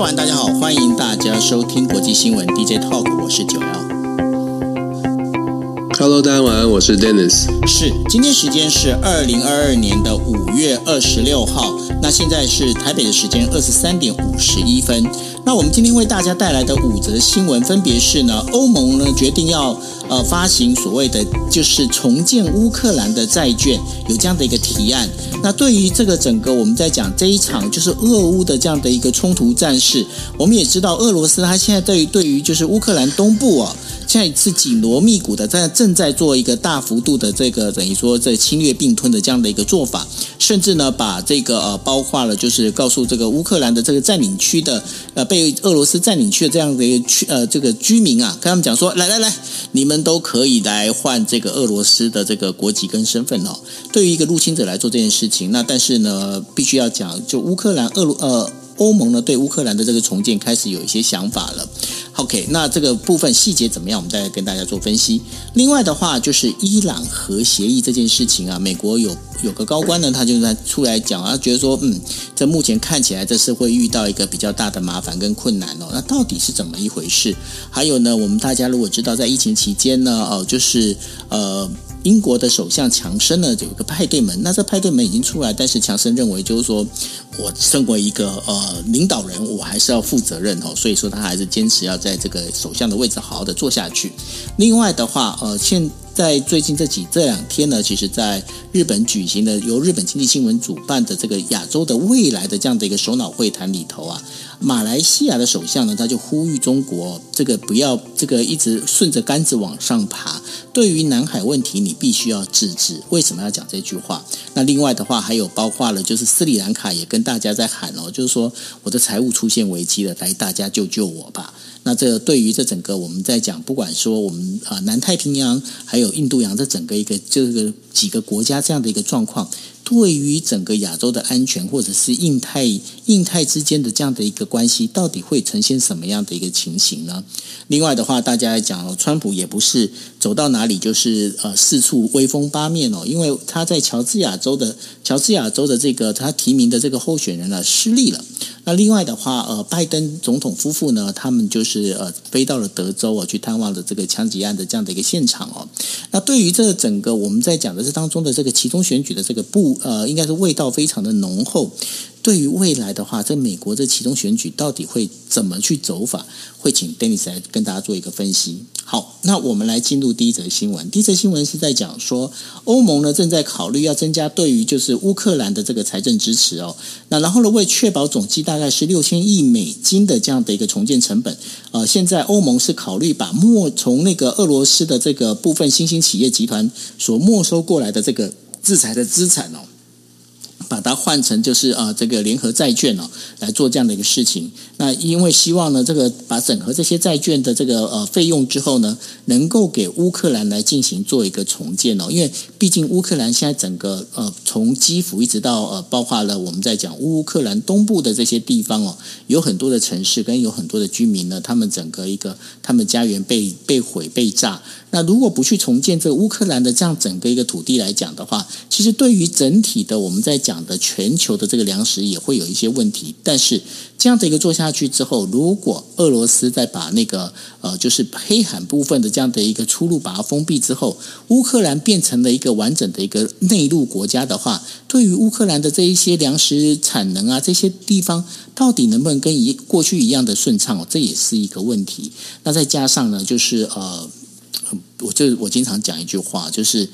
晚，大家好，欢迎大家收听国际新闻 DJ Talk，我是九幺。Hello，大家晚安，我是 Dennis。是，今天时间是二零二二年的五月二十六号，那现在是台北的时间二十三点五十一分。那我们今天为大家带来的五则新闻，分别是呢，欧盟呢决定要呃发行所谓的就是重建乌克兰的债券，有这样的一个提案。那对于这个整个我们在讲这一场就是俄乌的这样的一个冲突战事，我们也知道俄罗斯它现在对于对于就是乌克兰东部啊，现在是紧锣密鼓的在正在做一个大幅度的这个等于说这侵略并吞的这样的一个做法，甚至呢把这个呃包括了就是告诉这个乌克兰的这个占领区的呃。被俄罗斯占领区的这样的一个区呃，这个居民啊，跟他们讲说，来来来，你们都可以来换这个俄罗斯的这个国籍跟身份哦。对于一个入侵者来做这件事情，那但是呢，必须要讲，就乌克兰、俄罗呃欧盟呢，对乌克兰的这个重建开始有一些想法了。OK，那这个部分细节怎么样？我们再来跟大家做分析。另外的话，就是伊朗核协议这件事情啊，美国有有个高官呢，他就在出来讲啊，觉得说，嗯，这目前看起来这是会遇到一个比较大的麻烦跟困难哦。那到底是怎么一回事？还有呢，我们大家如果知道，在疫情期间呢，哦，就是呃。英国的首相强生呢，有一个派对门，那这派对门已经出来，但是强生认为就是说，我身为一个呃领导人，我还是要负责任哦，所以说他还是坚持要在这个首相的位置好好的做下去。另外的话，呃，现在最近这几这两天呢，其实在日本举行的由日本经济新闻主办的这个亚洲的未来的这样的一个首脑会谈里头啊，马来西亚的首相呢，他就呼吁中国这个不要这个一直顺着杆子往上爬，对于南海问题你必须要制止。为什么要讲这句话？那另外的话还有包括了就是斯里兰卡也跟大家在喊哦，就是说我的财务出现危机了，来大家救救我吧。那这对于这整个我们在讲，不管说我们啊南太平洋，还有印度洋这整个一个这个几个国家这样的一个状况，对于整个亚洲的安全，或者是印太印太之间的这样的一个关系，到底会呈现什么样的一个情形呢？另外的话，大家来讲哦，川普也不是走到哪里就是呃四处威风八面哦，因为他在乔治亚州的乔治亚州的这个他提名的这个候选人呢失利了。那另外的话，呃，拜登总统夫妇呢，他们就是呃飞到了德州啊，去探望了这个枪击案的这样的一个现场哦。那对于这整个我们在讲的这当中的这个其中选举的这个不呃，应该是味道非常的浓厚。对于未来的话，在美国这其中选举到底会怎么去走法？会请 Dennis 来跟大家做一个分析。好，那我们来进入第一则新闻。第一则新闻是在讲说，欧盟呢正在考虑要增加对于就是乌克兰的这个财政支持哦。那然后呢，为确保总计大概是六千亿美金的这样的一个重建成本，呃，现在欧盟是考虑把没从那个俄罗斯的这个部分新兴企业集团所没收过来的这个制裁的资产哦。把它换成就是啊，这个联合债券哦，来做这样的一个事情。那因为希望呢，这个把整合这些债券的这个呃费用之后呢，能够给乌克兰来进行做一个重建哦。因为毕竟乌克兰现在整个呃从基辅一直到呃，包括了我们在讲乌克兰东部的这些地方哦，有很多的城市跟有很多的居民呢，他们整个一个他们家园被被毁被炸。那如果不去重建这个乌克兰的这样整个一个土地来讲的话，其实对于整体的我们在讲的全球的这个粮食也会有一些问题。但是这样的一个做下下去之后，如果俄罗斯再把那个呃就是黑海部分的这样的一个出路把它封闭之后，乌克兰变成了一个完整的一个内陆国家的话，对于乌克兰的这一些粮食产能啊这些地方，到底能不能跟一过去一样的顺畅，这也是一个问题。那再加上呢，就是呃。我就我经常讲一句话，就是。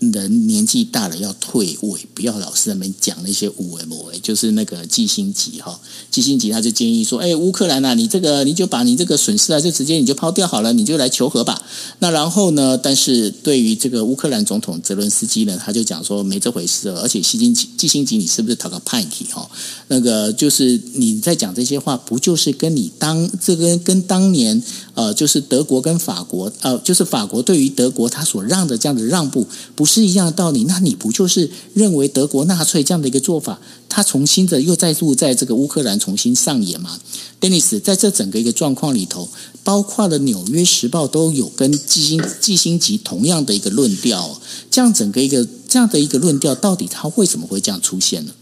人年纪大了要退位，不要老是在那边讲那些有的没的，就是那个季辛吉哈，季辛吉他就建议说，哎，乌克兰啊，你这个你就把你这个损失啊，就直接你就抛掉好了，你就来求和吧。那然后呢，但是对于这个乌克兰总统泽伦斯基呢，他就讲说没这回事，而且季辛吉季辛吉，你是不是讨个派体哈？那个就是你在讲这些话，不就是跟你当这个跟当年呃，就是德国跟法国呃，就是法国对于德国他所让的这样的让步不？是一样的道理，那你不就是认为德国纳粹这样的一个做法，他重新的又再度在这个乌克兰重新上演吗？Dennis，在这整个一个状况里头，包括了《纽约时报》都有跟季辛季辛吉同样的一个论调，这样整个一个这样的一个论调，到底他为什么会这样出现呢？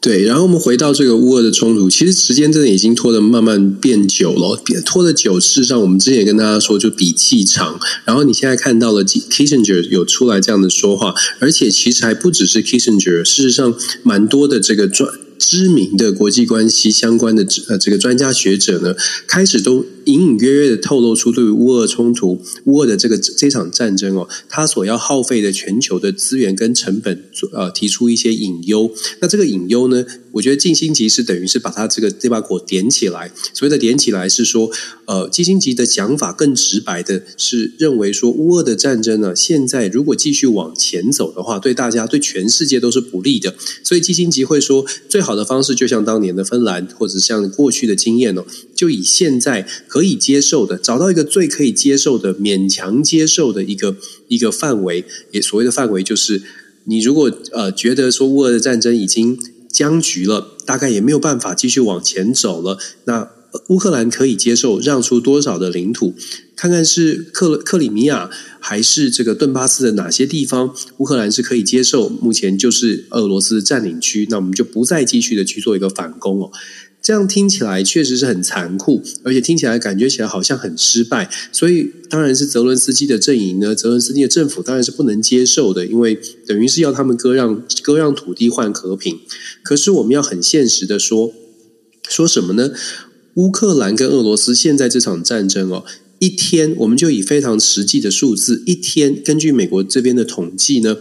对，然后我们回到这个乌俄的冲突，其实时间真的已经拖得慢慢变久了，拖得久，事实上我们之前也跟大家说，就比气长。然后你现在看到了 Kissinger 有出来这样的说话，而且其实还不只是 Kissinger，事实上蛮多的这个专知名的国际关系相关的呃这个专家学者呢，开始都。隐隐约约的透露出对于乌俄冲突、乌俄的这个这场战争哦，它所要耗费的全球的资源跟成本，呃，提出一些隐忧。那这个隐忧呢，我觉得季辛级是等于是把它这个这把火点起来。所谓的点起来是说，呃，基辛吉的讲法更直白的是认为说，乌俄的战争呢，现在如果继续往前走的话，对大家、对全世界都是不利的。所以基辛吉会说，最好的方式就像当年的芬兰，或者像过去的经验哦，就以现在。可以接受的，找到一个最可以接受的、勉强接受的一个一个范围。也所谓的范围，就是你如果呃觉得说乌俄的战争已经僵局了，大概也没有办法继续往前走了，那乌克兰可以接受让出多少的领土？看看是克克里米亚还是这个顿巴斯的哪些地方，乌克兰是可以接受？目前就是俄罗斯占领区，那我们就不再继续的去做一个反攻哦。这样听起来确实是很残酷，而且听起来感觉起来好像很失败，所以当然是泽伦斯基的阵营呢，泽伦斯基的政府当然是不能接受的，因为等于是要他们割让割让土地换和平。可是我们要很现实的说，说什么呢？乌克兰跟俄罗斯现在这场战争哦，一天我们就以非常实际的数字，一天根据美国这边的统计呢。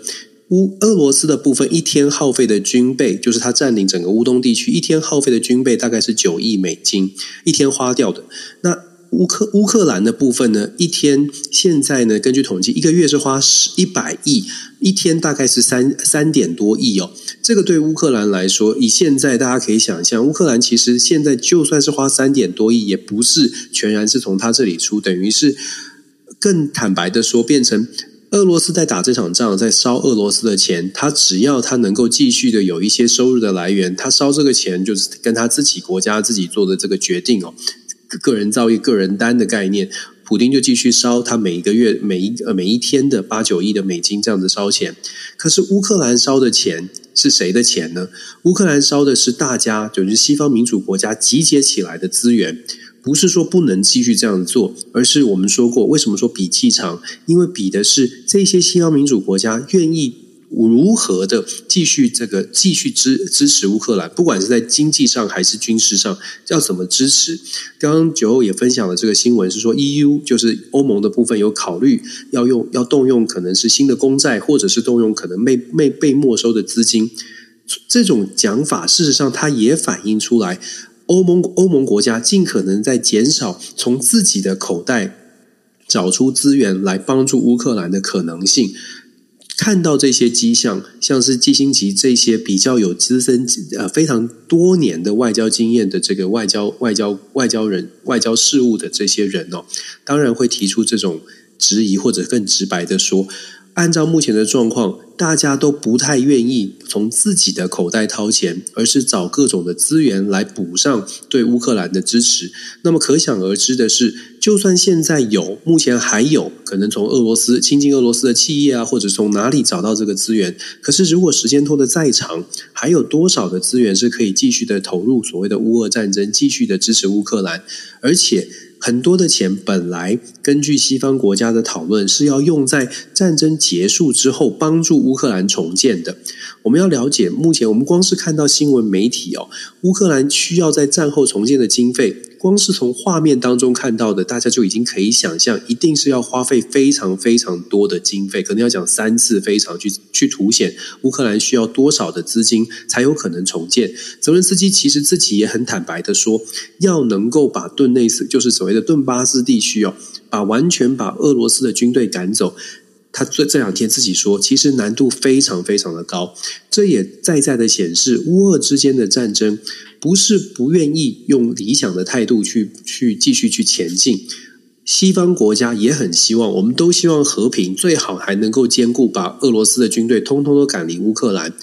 乌俄罗斯的部分一天耗费的军备，就是他占领整个乌东地区一天耗费的军备大概是九亿美金，一天花掉的。那乌克乌克兰的部分呢？一天现在呢？根据统计，一个月是花十一百亿，一天大概是三三点多亿哦。这个对乌克兰来说，以现在大家可以想象，乌克兰其实现在就算是花三点多亿，也不是全然是从他这里出，等于是更坦白的说，变成。俄罗斯在打这场仗，在烧俄罗斯的钱，他只要他能够继续的有一些收入的来源，他烧这个钱就是跟他自己国家自己做的这个决定哦，个人造诣、个人担的概念，普丁就继续烧他每一个月、每一呃每一天的八九亿的美金这样子烧钱。可是乌克兰烧的钱是谁的钱呢？乌克兰烧的是大家就是西方民主国家集结起来的资源。不是说不能继续这样做，而是我们说过，为什么说比气长？因为比的是这些西方民主国家愿意如何的继续这个继续支支持乌克兰，不管是在经济上还是军事上，要怎么支持？刚刚酒后也分享了这个新闻，是说 EU 就是欧盟的部分有考虑要用要动用可能是新的公债，或者是动用可能被被被没收的资金。这种讲法，事实上它也反映出来。欧盟欧盟国家尽可能在减少从自己的口袋找出资源来帮助乌克兰的可能性。看到这些迹象，像是季辛吉这些比较有资深呃非常多年的外交经验的这个外交外交外交人外交事务的这些人哦，当然会提出这种质疑，或者更直白的说。按照目前的状况，大家都不太愿意从自己的口袋掏钱，而是找各种的资源来补上对乌克兰的支持。那么可想而知的是，就算现在有，目前还有可能从俄罗斯亲近俄罗斯的企业啊，或者从哪里找到这个资源。可是如果时间拖得再长，还有多少的资源是可以继续的投入所谓的乌俄战争，继续的支持乌克兰，而且。很多的钱本来根据西方国家的讨论是要用在战争结束之后帮助乌克兰重建的。我们要了解，目前我们光是看到新闻媒体哦，乌克兰需要在战后重建的经费。光是从画面当中看到的，大家就已经可以想象，一定是要花费非常非常多的经费，可能要讲三次非常去去凸显乌克兰需要多少的资金才有可能重建。泽伦斯基其实自己也很坦白的说，要能够把顿内斯，就是所谓的顿巴斯地区哦，把完全把俄罗斯的军队赶走。他这这两天自己说，其实难度非常非常的高，这也在在的显示乌俄之间的战争不是不愿意用理想的态度去去继续去前进。西方国家也很希望，我们都希望和平，最好还能够兼顾把俄罗斯的军队通通都赶离乌克兰。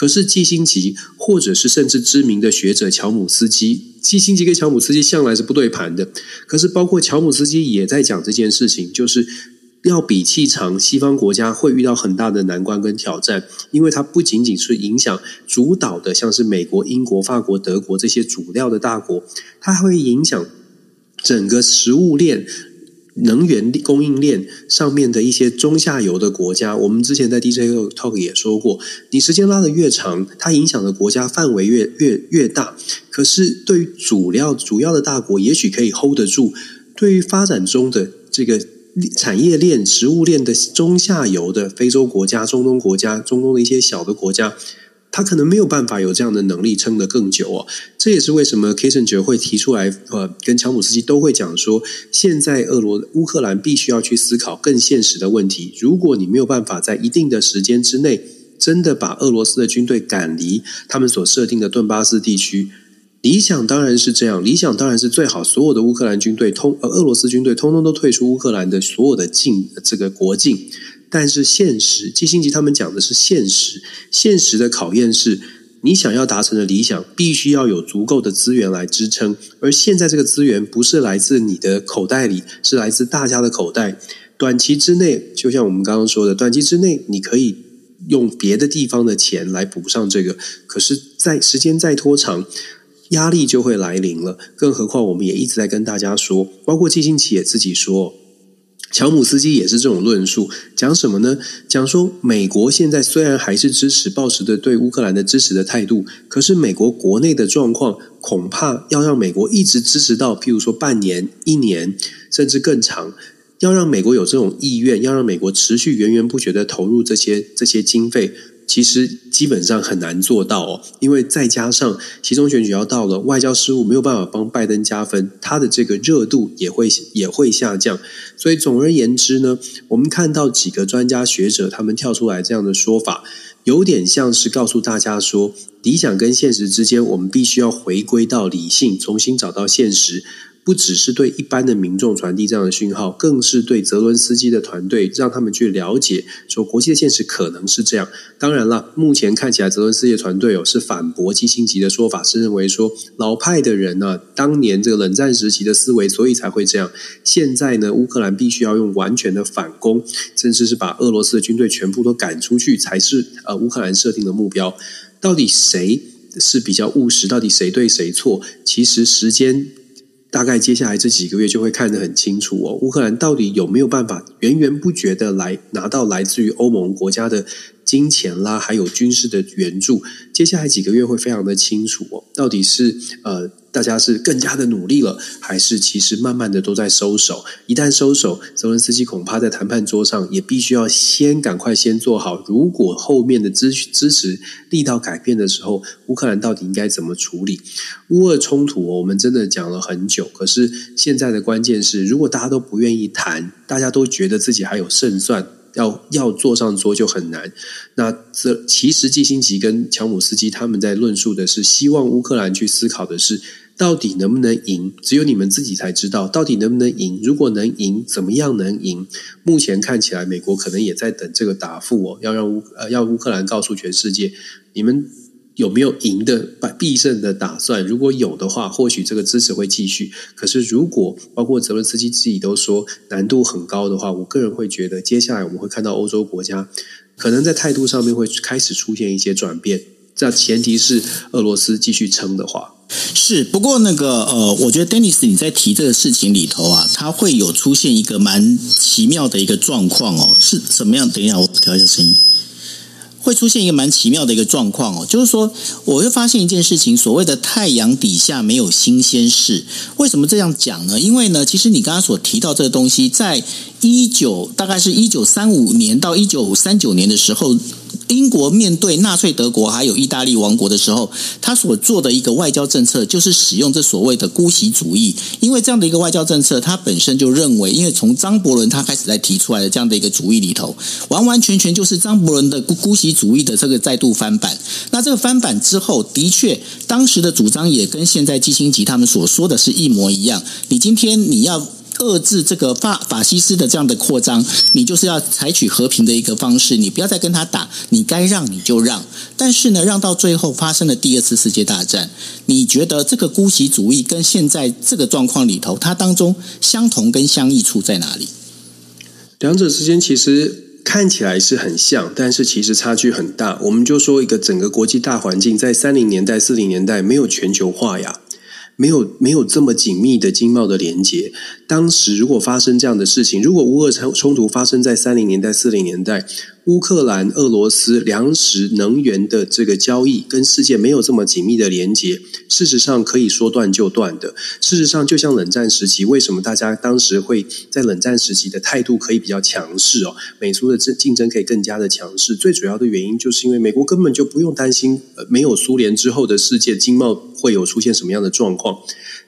可是季辛吉，或者是甚至知名的学者乔姆斯基，季辛吉跟乔姆斯基向来是不对盘的。可是包括乔姆斯基也在讲这件事情，就是。要比气长，西方国家会遇到很大的难关跟挑战，因为它不仅仅是影响主导的，像是美国、英国、法国、德国这些主料的大国，它还会影响整个食物链、能源供应链上面的一些中下游的国家。我们之前在 DJ Talk 也说过，你时间拉得越长，它影响的国家范围越越越大。可是对于主料主要的大国，也许可以 hold 得住；对于发展中的这个。产业链、食物链的中下游的非洲国家、中东国家、中东的一些小的国家，他可能没有办法有这样的能力撑得更久哦。这也是为什么 Kissinger 会提出来，呃，跟乔姆斯基都会讲说，现在俄罗乌克兰必须要去思考更现实的问题。如果你没有办法在一定的时间之内，真的把俄罗斯的军队赶离他们所设定的顿巴斯地区。理想当然是这样，理想当然是最好，所有的乌克兰军队通呃俄罗斯军队通通都退出乌克兰的所有的境这个国境。但是现实，季辛吉他们讲的是现实，现实的考验是你想要达成的理想，必须要有足够的资源来支撑。而现在这个资源不是来自你的口袋里，是来自大家的口袋。短期之内，就像我们刚刚说的，短期之内你可以用别的地方的钱来补上这个，可是，在时间再拖长。压力就会来临了，更何况我们也一直在跟大家说，包括季辛奇也自己说，乔姆斯基也是这种论述，讲什么呢？讲说美国现在虽然还是支持、抱持的对乌克兰的支持的态度，可是美国国内的状况恐怕要让美国一直支持到，譬如说半年、一年，甚至更长，要让美国有这种意愿，要让美国持续源源不绝的投入这些这些经费。其实基本上很难做到哦，因为再加上其中选举要到了，外交事务没有办法帮拜登加分，他的这个热度也会也会下降。所以总而言之呢，我们看到几个专家学者他们跳出来这样的说法，有点像是告诉大家说，理想跟现实之间，我们必须要回归到理性，重新找到现实。不只是对一般的民众传递这样的讯号，更是对泽伦斯基的团队，让他们去了解说国际的现实可能是这样。当然了，目前看起来泽伦斯基的团队哦是反驳基辛吉的说法，是认为说老派的人呢、当年这个冷战时期的思维，所以才会这样。现在呢，乌克兰必须要用完全的反攻，甚至是把俄罗斯的军队全部都赶出去，才是呃乌克兰设定的目标。到底谁是比较务实？到底谁对谁错？其实时间。大概接下来这几个月就会看得很清楚哦，乌克兰到底有没有办法源源不绝的来拿到来自于欧盟国家的金钱啦，还有军事的援助？接下来几个月会非常的清楚哦，到底是呃。大家是更加的努力了，还是其实慢慢的都在收手？一旦收手，泽伦斯基恐怕在谈判桌上也必须要先赶快先做好。如果后面的支支持力道改变的时候，乌克兰到底应该怎么处理？乌俄冲突，我们真的讲了很久。可是现在的关键是，如果大家都不愿意谈，大家都觉得自己还有胜算。要要坐上桌就很难。那这其实季辛奇跟乔姆斯基他们在论述的是，希望乌克兰去思考的是，到底能不能赢？只有你们自己才知道，到底能不能赢？如果能赢，怎么样能赢？目前看起来，美国可能也在等这个答复哦，要让乌呃要乌克兰告诉全世界，你们。有没有赢的必胜的打算？如果有的话，或许这个支持会继续。可是，如果包括泽伦斯基自己都说难度很高的话，我个人会觉得，接下来我们会看到欧洲国家可能在态度上面会开始出现一些转变。这前提是俄罗斯继续撑的话。是，不过那个呃，我觉得 Dennis 你在提这个事情里头啊，它会有出现一个蛮奇妙的一个状况哦，是怎么样？等一下，我调一下声音。会出现一个蛮奇妙的一个状况哦，就是说，我会发现一件事情，所谓的太阳底下没有新鲜事。为什么这样讲呢？因为呢，其实你刚刚所提到这个东西，在一九大概是一九三五年到一九三九年的时候。英国面对纳粹德国还有意大利王国的时候，他所做的一个外交政策就是使用这所谓的姑息主义。因为这样的一个外交政策，他本身就认为，因为从张伯伦他开始在提出来的这样的一个主义里头，完完全全就是张伯伦的姑姑息主义的这个再度翻版。那这个翻版之后，的确当时的主张也跟现在季辛吉他们所说的是一模一样。你今天你要。遏制这个法法西斯的这样的扩张，你就是要采取和平的一个方式，你不要再跟他打，你该让你就让。但是呢，让到最后发生了第二次世界大战，你觉得这个姑息主义跟现在这个状况里头，它当中相同跟相异处在哪里？两者之间其实看起来是很像，但是其实差距很大。我们就说一个整个国际大环境，在三零年代、四零年代没有全球化呀。没有没有这么紧密的经贸的连接。当时如果发生这样的事情，如果乌俄冲冲突发生在三零年代、四零年代，乌克兰、俄罗斯粮食、能源的这个交易跟世界没有这么紧密的连接，事实上可以说断就断的。事实上，就像冷战时期，为什么大家当时会在冷战时期的态度可以比较强势哦？美苏的竞竞争可以更加的强势，最主要的原因就是因为美国根本就不用担心，呃，没有苏联之后的世界经贸会有出现什么样的状况。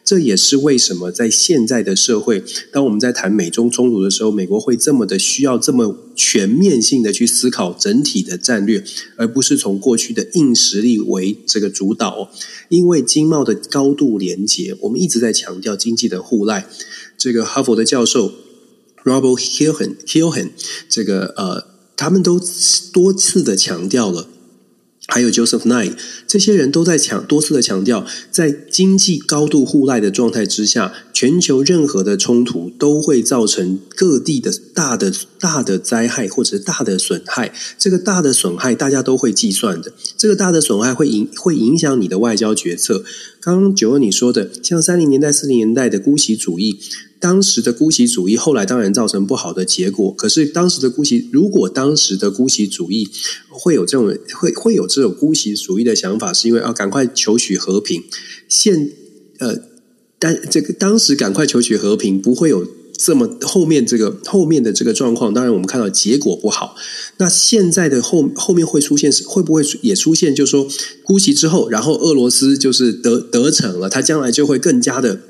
这也是为什么在现在的社会，当我们在谈美中冲突的时候，美国会这么的需要这么全面性的去思考整体的战略，而不是从过去的硬实力为这个主导。因为经贸的高度连结，我们一直在强调经济的互赖。这个哈佛的教授 Robert Hillen Hillen，这个呃，他们都多次的强调了。还有 Joseph Nye，这些人都在强多次的强调，在经济高度互赖的状态之下，全球任何的冲突都会造成各地的大的大的灾害或者大的损害。这个大的损害大家都会计算的，这个大的损害会影会影响你的外交决策。刚刚九二你说的，像三零年代、四零年代的姑息主义。当时的姑息主义后来当然造成不好的结果。可是当时的姑息，如果当时的姑息主义会有这种会会有这种姑息主义的想法，是因为要赶快求取和平。现呃，但这个当时赶快求取和平，不会有这么后面这个后面的这个状况。当然，我们看到结果不好。那现在的后后面会出现会不会也出现？就是说姑息之后，然后俄罗斯就是得得逞了，他将来就会更加的。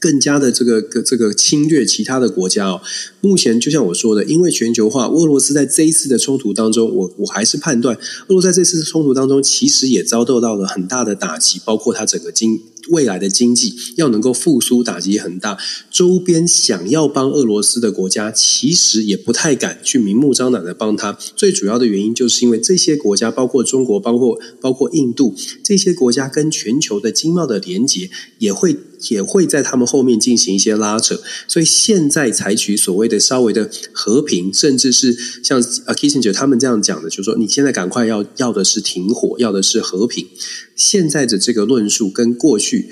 更加的这个这个侵略其他的国家哦，目前就像我说的，因为全球化，俄罗斯在这一次的冲突当中，我我还是判断，俄罗斯在这次冲突当中，其实也遭受到了很大的打击，包括它整个经。未来的经济要能够复苏，打击很大。周边想要帮俄罗斯的国家，其实也不太敢去明目张胆的帮他。最主要的原因，就是因为这些国家，包括中国，包括包括印度，这些国家跟全球的经贸的连接，也会也会在他们后面进行一些拉扯。所以现在采取所谓的稍微的和平，甚至是像 A Kissinger 他们这样讲的，就是说你现在赶快要要的是停火，要的是和平。现在的这个论述跟过去，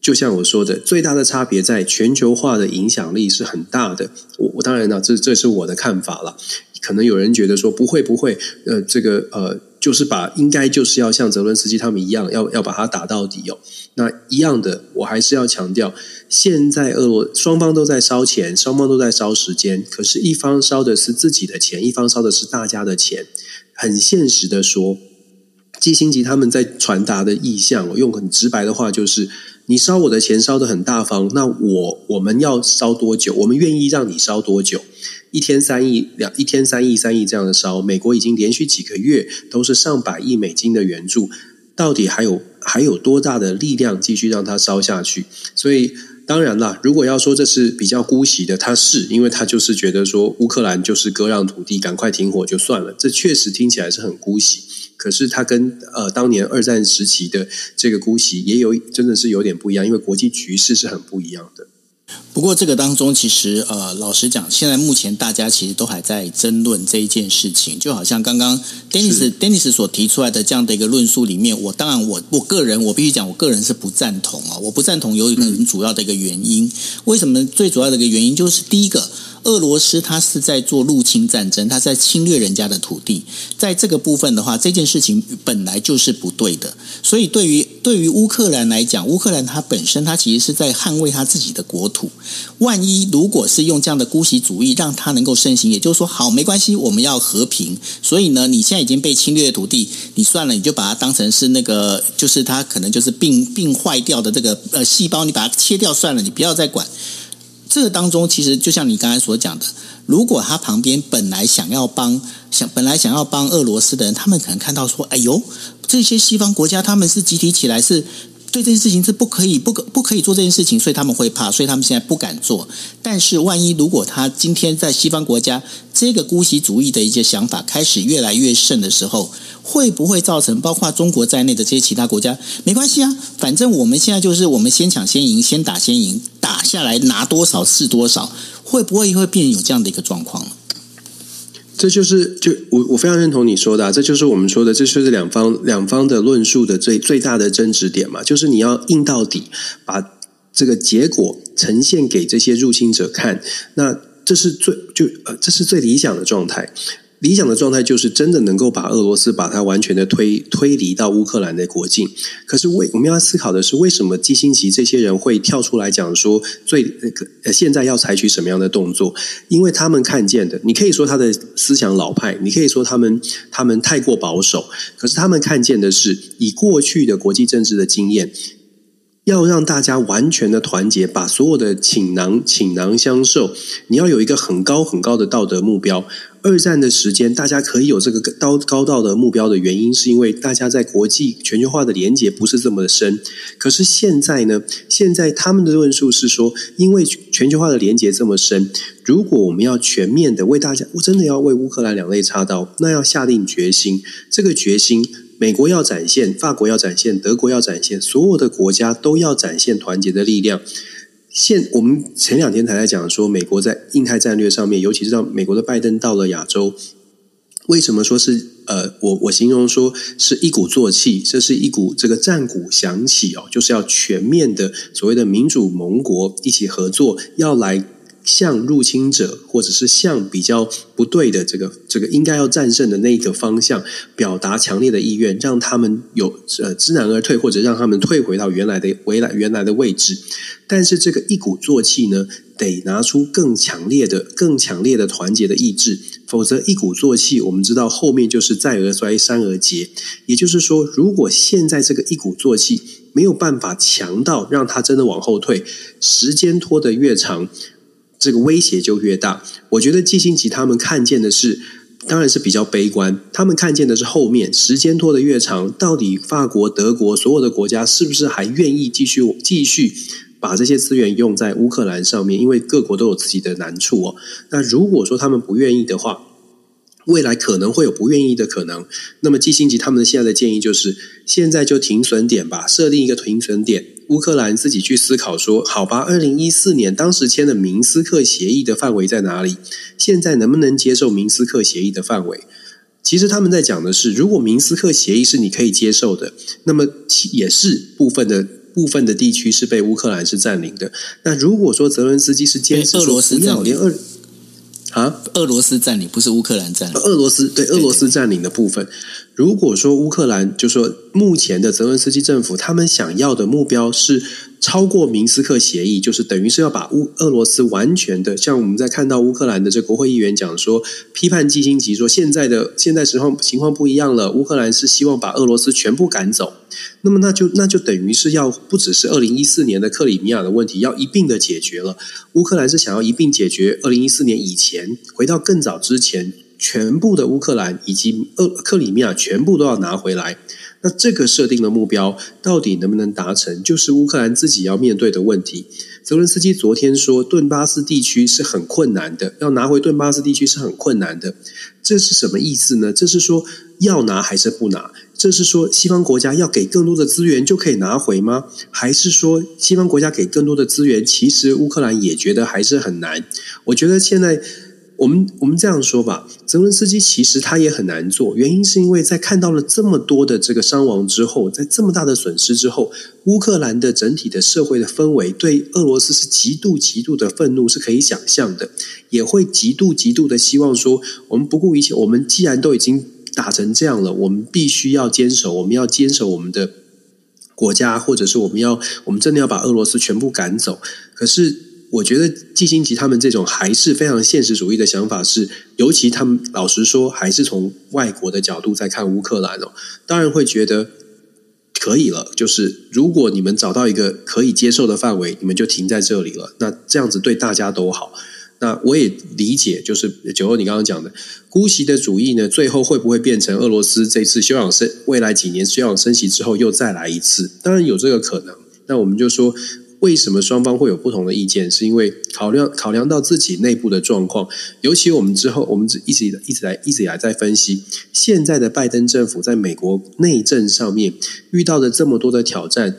就像我说的，最大的差别在全球化的影响力是很大的。我我当然呢，这这是我的看法了。可能有人觉得说不会不会，呃，这个呃，就是把应该就是要像泽伦斯基他们一样，要要把它打到底哦。那一样的，我还是要强调，现在俄罗双方都在烧钱，双方都在烧时间，可是，一方烧的是自己的钱，一方烧的是大家的钱。很现实的说。基辛吉他们在传达的意向，我用很直白的话就是：你烧我的钱烧得很大方，那我我们要烧多久？我们愿意让你烧多久？一天三亿两，一天三亿三亿这样的烧，美国已经连续几个月都是上百亿美金的援助，到底还有还有多大的力量继续让它烧下去？所以当然啦，如果要说这是比较姑息的，他是因为他就是觉得说乌克兰就是割让土地，赶快停火就算了，这确实听起来是很姑息。可是他跟呃当年二战时期的这个姑息也有真的是有点不一样，因为国际局势是很不一样的。不过这个当中其实呃老实讲，现在目前大家其实都还在争论这一件事情，就好像刚刚 Dennis Dennis 所提出来的这样的一个论述里面，我当然我我个人我必须讲，我个人是不赞同啊，我不赞同有一个很主要的一个原因，嗯、为什么？最主要的一个原因就是第一个。俄罗斯他是在做入侵战争，他在侵略人家的土地，在这个部分的话，这件事情本来就是不对的。所以对于对于乌克兰来讲，乌克兰它本身它其实是在捍卫他自己的国土。万一如果是用这样的姑息主义让它能够盛行，也就是说，好，没关系，我们要和平。所以呢，你现在已经被侵略的土地，你算了，你就把它当成是那个，就是它可能就是病病坏掉的这个呃细胞，你把它切掉算了，你不要再管。这个当中，其实就像你刚才所讲的，如果他旁边本来想要帮想本来想要帮俄罗斯的人，他们可能看到说：“哎呦，这些西方国家他们是集体起来是。”对这件事情是不可以、不可不可以做这件事情，所以他们会怕，所以他们现在不敢做。但是，万一如果他今天在西方国家这个姑息主义的一些想法开始越来越盛的时候，会不会造成包括中国在内的这些其他国家？没关系啊，反正我们现在就是我们先抢先赢，先打先赢，打下来拿多少是多少。会不会会变有这样的一个状况？这就是就我我非常认同你说的啊，这就是我们说的，这就是两方两方的论述的最最大的争执点嘛，就是你要硬到底，把这个结果呈现给这些入侵者看，那这是最就呃这是最理想的状态。理想的状态就是真的能够把俄罗斯把它完全的推推离到乌克兰的国境。可是为我们要思考的是，为什么基辛奇这些人会跳出来讲说最那个呃现在要采取什么样的动作？因为他们看见的，你可以说他的思想老派，你可以说他们他们太过保守。可是他们看见的是以过去的国际政治的经验，要让大家完全的团结，把所有的倾囊倾囊相授。你要有一个很高很高的道德目标。二战的时间，大家可以有这个高高道德目标的原因，是因为大家在国际全球化的连结不是这么的深。可是现在呢？现在他们的论述是说，因为全球化的连结这么深，如果我们要全面的为大家，我真的要为乌克兰两肋插刀，那要下定决心。这个决心，美国要展现，法国要展现，德国要展现，所有的国家都要展现团结的力量。现我们前两天才在讲说，美国在印太战略上面，尤其是让美国的拜登到了亚洲，为什么说是呃，我我形容说是一鼓作气，这是一股这个战鼓响起哦，就是要全面的所谓的民主盟国一起合作，要来。向入侵者，或者是向比较不对的这个这个应该要战胜的那个方向，表达强烈的意愿，让他们有呃知难而退，或者让他们退回到原来的原来原来的位置。但是这个一鼓作气呢，得拿出更强烈的、更强烈的团结的意志，否则一鼓作气，我们知道后面就是再而衰，三而竭。也就是说，如果现在这个一鼓作气没有办法强到让他真的往后退，时间拖得越长。这个威胁就越大。我觉得季辛吉他们看见的是，当然是比较悲观。他们看见的是后面时间拖得越长，到底法国、德国所有的国家是不是还愿意继续继续把这些资源用在乌克兰上面？因为各国都有自己的难处哦。那如果说他们不愿意的话，未来可能会有不愿意的可能。那么季辛吉他们现在的建议就是，现在就停损点吧，设定一个停损点。乌克兰自己去思考说：“好吧，二零一四年当时签的明斯克协议的范围在哪里？现在能不能接受明斯克协议的范围？”其实他们在讲的是，如果明斯克协议是你可以接受的，那么也是部分的部分的地区是被乌克兰是占领的。那如果说泽伦斯基是坚持说不要连二啊，俄罗斯占领不是乌克兰占领，俄罗斯对俄罗斯占领的部分。如果说乌克兰就说目前的泽伦斯基政府，他们想要的目标是超过明斯克协议，就是等于是要把乌俄罗斯完全的，像我们在看到乌克兰的这国会议员讲说，批判基辛吉说现在的现在时候情况不一样了，乌克兰是希望把俄罗斯全部赶走，那么那就那就等于是要不只是二零一四年的克里米亚的问题要一并的解决了，乌克兰是想要一并解决二零一四年以前回到更早之前。全部的乌克兰以及克里米亚全部都要拿回来，那这个设定的目标到底能不能达成，就是乌克兰自己要面对的问题。泽伦斯基昨天说，顿巴斯地区是很困难的，要拿回顿巴斯地区是很困难的。这是什么意思呢？这是说要拿还是不拿？这是说西方国家要给更多的资源就可以拿回吗？还是说西方国家给更多的资源，其实乌克兰也觉得还是很难？我觉得现在。我们我们这样说吧，泽伦斯基其实他也很难做，原因是因为在看到了这么多的这个伤亡之后，在这么大的损失之后，乌克兰的整体的社会的氛围对俄罗斯是极度极度的愤怒，是可以想象的，也会极度极度的希望说，我们不顾一切，我们既然都已经打成这样了，我们必须要坚守，我们要坚守我们的国家，或者是我们要，我们真的要把俄罗斯全部赶走，可是。我觉得季新吉他们这种还是非常现实主义的想法是，尤其他们老实说，还是从外国的角度在看乌克兰哦，当然会觉得可以了。就是如果你们找到一个可以接受的范围，你们就停在这里了。那这样子对大家都好。那我也理解，就是九欧你刚刚讲的姑息的主义呢，最后会不会变成俄罗斯这次休养生未来几年休养生息之后又再来一次？当然有这个可能。那我们就说。为什么双方会有不同的意见？是因为考量考量到自己内部的状况，尤其我们之后，我们一直一直来一直以来在分析，现在的拜登政府在美国内政上面遇到的这么多的挑战，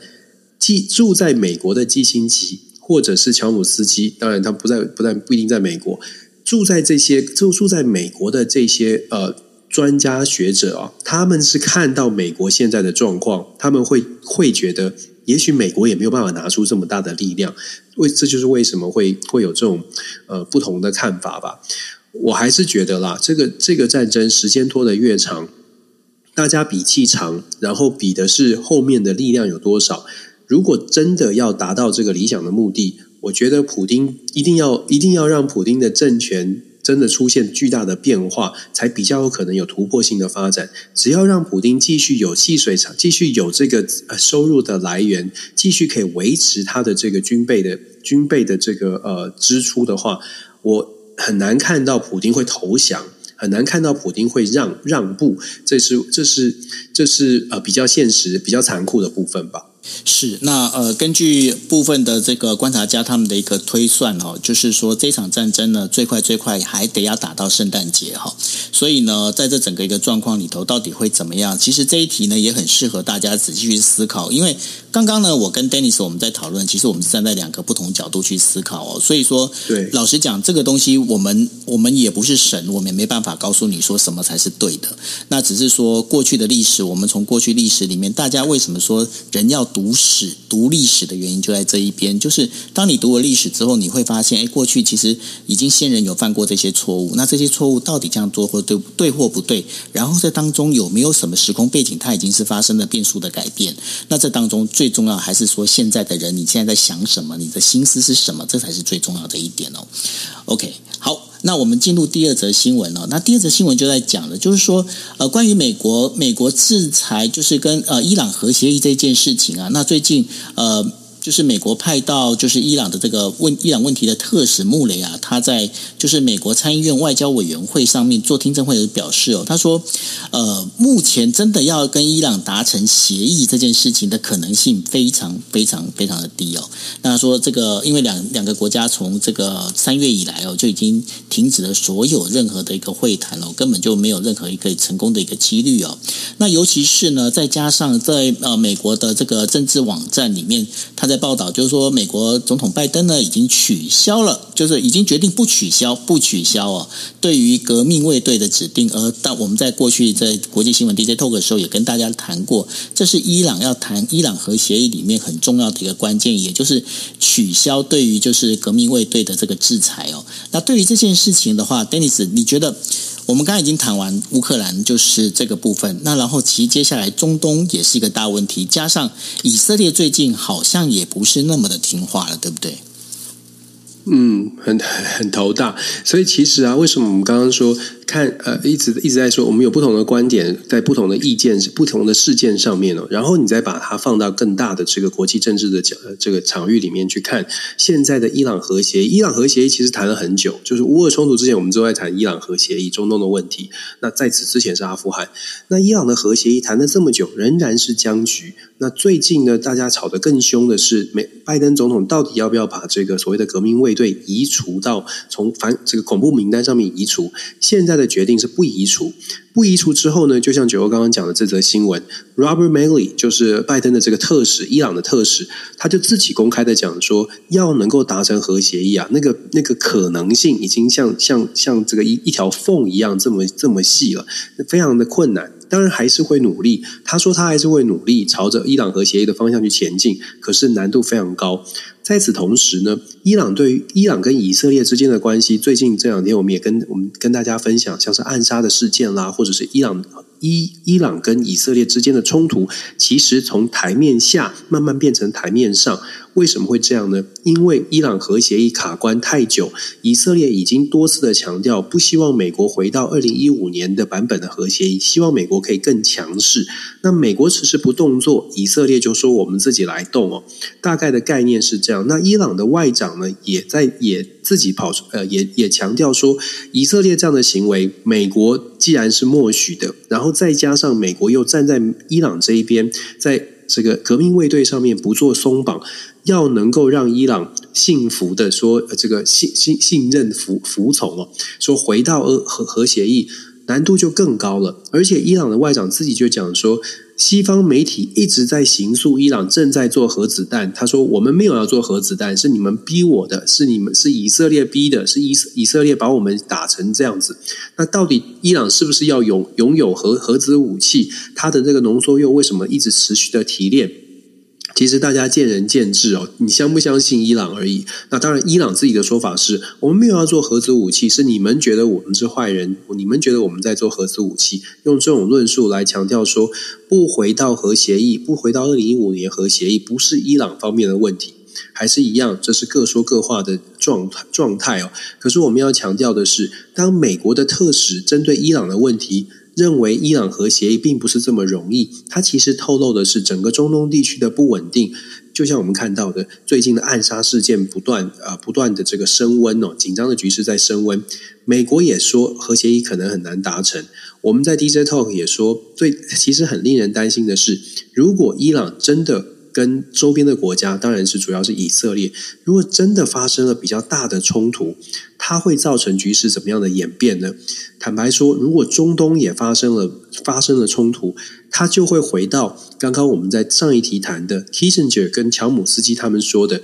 即住在美国的基辛吉或者是乔姆斯基，当然他不在，不在，不一定在美国，住在这些住住在美国的这些呃专家学者啊，他们是看到美国现在的状况，他们会会觉得，也许美国也没有办法拿出这么大的力量，为这就是为什么会会有这种呃不同的看法吧。我还是觉得啦，这个这个战争时间拖得越长，大家比气长，然后比的是后面的力量有多少。如果真的要达到这个理想的目的，我觉得普丁一定要一定要让普丁的政权真的出现巨大的变化，才比较有可能有突破性的发展。只要让普丁继续有细水长，继续有这个呃收入的来源，继续可以维持他的这个军备的军备的这个呃支出的话，我很难看到普丁会投降，很难看到普丁会让让步。这是这是这是呃比较现实、比较残酷的部分吧。是，那呃，根据部分的这个观察家他们的一个推算哦，就是说这场战争呢，最快最快还得要打到圣诞节哈，所以呢，在这整个一个状况里头，到底会怎么样？其实这一题呢，也很适合大家仔细去思考，因为刚刚呢，我跟 Dennis 我们在讨论，其实我们是站在两个不同角度去思考哦，所以说，对，老实讲，这个东西我们我们也不是神，我们也没办法告诉你说什么才是对的，那只是说过去的历史，我们从过去历史里面，大家为什么说人要读史、读历史的原因就在这一边，就是当你读了历史之后，你会发现，哎，过去其实已经先人有犯过这些错误，那这些错误到底这样做或对对或不对？然后这当中有没有什么时空背景，它已经是发生了变数的改变？那这当中最重要还是说，现在的人你现在在想什么？你的心思是什么？这才是最重要的一点哦。OK，好。那我们进入第二则新闻了。那第二则新闻就在讲了，就是说，呃，关于美国美国制裁，就是跟呃伊朗核协议这件事情啊。那最近呃。就是美国派到就是伊朗的这个问伊朗问题的特使穆雷啊，他在就是美国参议院外交委员会上面做听证会的表示哦，他说，呃，目前真的要跟伊朗达成协议这件事情的可能性非常非常非常的低哦。那说这个因为两两个国家从这个三月以来哦就已经停止了所有任何的一个会谈哦，根本就没有任何一个成功的一个几率哦。那尤其是呢，再加上在呃美国的这个政治网站里面，他在报道就是说，美国总统拜登呢已经取消了，就是已经决定不取消，不取消哦。对于革命卫队的指定，而但我们在过去在国际新闻 DJ Talk 的时候也跟大家谈过，这是伊朗要谈伊朗核协议里面很重要的一个关键，也就是取消对于就是革命卫队的这个制裁哦。那对于这件事情的话，Dennis，你觉得？我们刚刚已经谈完乌克兰，就是这个部分。那然后其实接下来中东也是一个大问题，加上以色列最近好像也不是那么的听话了，对不对？嗯，很 很头大。所以其实啊，为什么我们刚刚说？看，呃，一直一直在说，我们有不同的观点，在不同的意见、不同的事件上面哦，然后你再把它放到更大的这个国际政治的这个场域里面去看，现在的伊朗核协议，伊朗核协议其实谈了很久，就是乌俄冲突之前，我们都在谈伊朗核协议，中东的问题。那在此之前是阿富汗，那伊朗的核协议谈了这么久，仍然是僵局。那最近呢，大家吵得更凶的是，美拜登总统到底要不要把这个所谓的革命卫队移除到从反这个恐怖名单上面移除？现在。的决定是不移除，不移除之后呢，就像九欧刚刚讲的这则新闻，Robert Malley 就是拜登的这个特使，伊朗的特使，他就自己公开的讲说，要能够达成核协议啊，那个那个可能性已经像像像这个一一条缝一样这么这么细了，非常的困难。当然还是会努力，他说他还是会努力朝着伊朗核协议的方向去前进，可是难度非常高。在此同时呢，伊朗对于伊朗跟以色列之间的关系，最近这两天我们也跟我们跟大家分享，像是暗杀的事件啦，或者是伊朗伊伊朗跟以色列之间的冲突，其实从台面下慢慢变成台面上。为什么会这样呢？因为伊朗核协议卡关太久，以色列已经多次的强调，不希望美国回到二零一五年的版本的核协议，希望美国可以更强势。那美国迟迟不动作，以色列就说我们自己来动哦。大概的概念是这样。那伊朗的外长呢，也在也自己跑出，呃，也也强调说，以色列这样的行为，美国既然是默许的，然后再加上美国又站在伊朗这一边，在这个革命卫队上面不做松绑。要能够让伊朗信服的说，这个信信信任服服从哦，说回到核核协议难度就更高了。而且伊朗的外长自己就讲说，西方媒体一直在形塑伊朗正在做核子弹。他说：“我们没有要做核子弹，是你们逼我的，是你们是以色列逼的，是以以色列把我们打成这样子。那到底伊朗是不是要拥拥有核核子武器？它的这个浓缩铀为什么一直持续的提炼？”其实大家见仁见智哦，你相不相信伊朗而已。那当然，伊朗自己的说法是我们没有要做核子武器，是你们觉得我们是坏人，你们觉得我们在做核子武器，用这种论述来强调说不回到核协议，不回到二零一五年核协议，不是伊朗方面的问题，还是一样，这是各说各话的状态状态哦。可是我们要强调的是，当美国的特使针对伊朗的问题。认为伊朗核协议并不是这么容易，它其实透露的是整个中东地区的不稳定。就像我们看到的，最近的暗杀事件不断啊，不断的这个升温哦，紧张的局势在升温。美国也说核协议可能很难达成。我们在 DJ Talk 也说，最其实很令人担心的是，如果伊朗真的跟周边的国家，当然是主要是以色列，如果真的发生了比较大的冲突，它会造成局势怎么样的演变呢？坦白说，如果中东也发生了发生了冲突，它就会回到刚刚我们在上一题谈的 Kissinger 跟乔姆斯基他们说的。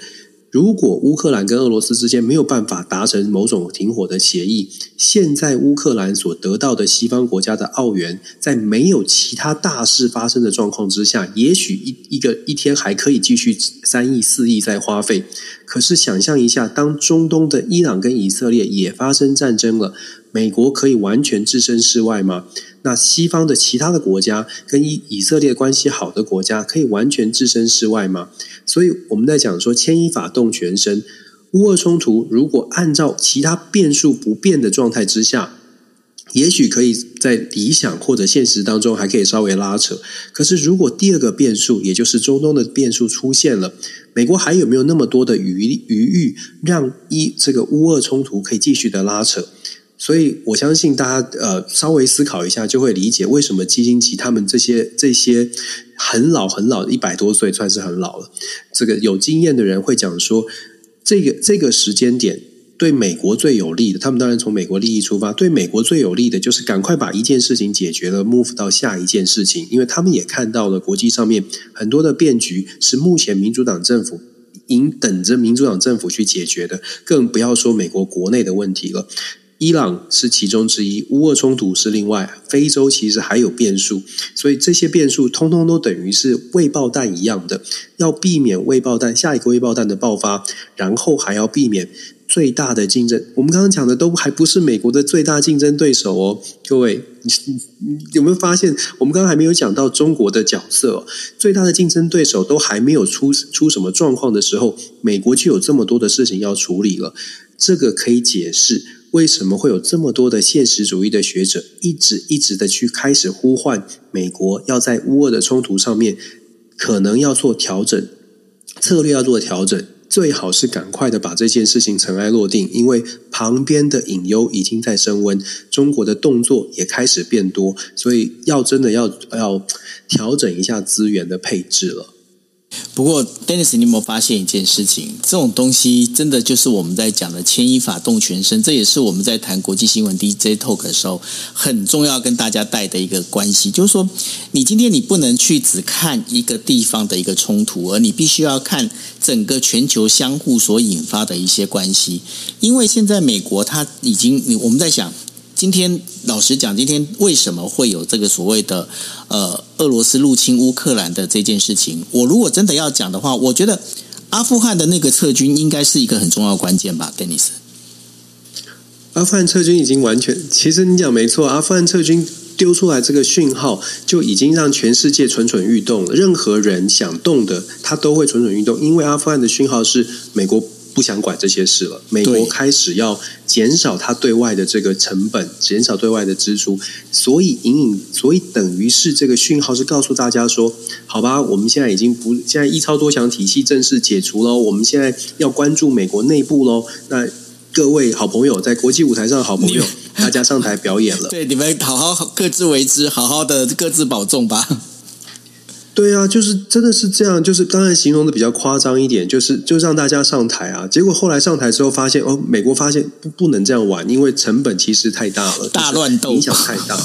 如果乌克兰跟俄罗斯之间没有办法达成某种停火的协议，现在乌克兰所得到的西方国家的澳元，在没有其他大事发生的状况之下，也许一一个一天还可以继续三亿四亿在花费。可是想象一下，当中东的伊朗跟以色列也发生战争了，美国可以完全置身事外吗？那西方的其他的国家跟以以色列关系好的国家可以完全置身事外吗？所以我们在讲说牵一发动全身，乌俄冲突如果按照其他变数不变的状态之下，也许可以在理想或者现实当中还可以稍微拉扯。可是如果第二个变数，也就是中东的变数出现了，美国还有没有那么多的余余裕让一这个乌俄冲突可以继续的拉扯？所以，我相信大家呃稍微思考一下，就会理解为什么基辛奇他们这些这些很老很老一百多岁算是很老了，这个有经验的人会讲说，这个这个时间点对美国最有利的，他们当然从美国利益出发，对美国最有利的就是赶快把一件事情解决了，move 到下一件事情，因为他们也看到了国际上面很多的变局是目前民主党政府应等着民主党政府去解决的，更不要说美国国内的问题了。伊朗是其中之一，乌俄冲突是另外，非洲其实还有变数，所以这些变数通通都等于是未爆弹一样的，要避免未爆弹下一个未爆弹的爆发，然后还要避免最大的竞争。我们刚刚讲的都还不是美国的最大竞争对手哦，各位你你有没有发现？我们刚刚还没有讲到中国的角色哦，最大的竞争对手都还没有出出什么状况的时候，美国就有这么多的事情要处理了，这个可以解释。为什么会有这么多的现实主义的学者一直一直的去开始呼唤美国要在乌俄的冲突上面可能要做调整，策略要做调整，最好是赶快的把这件事情尘埃落定，因为旁边的隐忧已经在升温，中国的动作也开始变多，所以要真的要要调整一下资源的配置了。不过，Dennis，你有没有发现一件事情？这种东西真的就是我们在讲的牵一发动全身，这也是我们在谈国际新闻 DJ Talk 的时候很重要跟大家带的一个关系。就是说，你今天你不能去只看一个地方的一个冲突，而你必须要看整个全球相互所引发的一些关系。因为现在美国它已经，我们在想。今天老实讲，今天为什么会有这个所谓的呃俄罗斯入侵乌克兰的这件事情？我如果真的要讲的话，我觉得阿富汗的那个撤军应该是一个很重要的关键吧，Dennis。阿富汗撤军已经完全，其实你讲没错，阿富汗撤军丢出来这个讯号就已经让全世界蠢蠢欲动了。任何人想动的，他都会蠢蠢欲动，因为阿富汗的讯号是美国。不想管这些事了。美国开始要减少它对外的这个成本，减少对外的支出，所以隐隐，所以等于是这个讯号是告诉大家说：好吧，我们现在已经不，现在一超多强体系正式解除了，我们现在要关注美国内部喽。那各位好朋友，在国际舞台上的好朋友，大家上台表演了。对，你们好好各自为之，好好的各自保重吧。对啊，就是真的是这样，就是当然形容的比较夸张一点，就是就让大家上台啊。结果后来上台之后发现，哦，美国发现不不能这样玩，因为成本其实太大了，大乱斗，影响太大。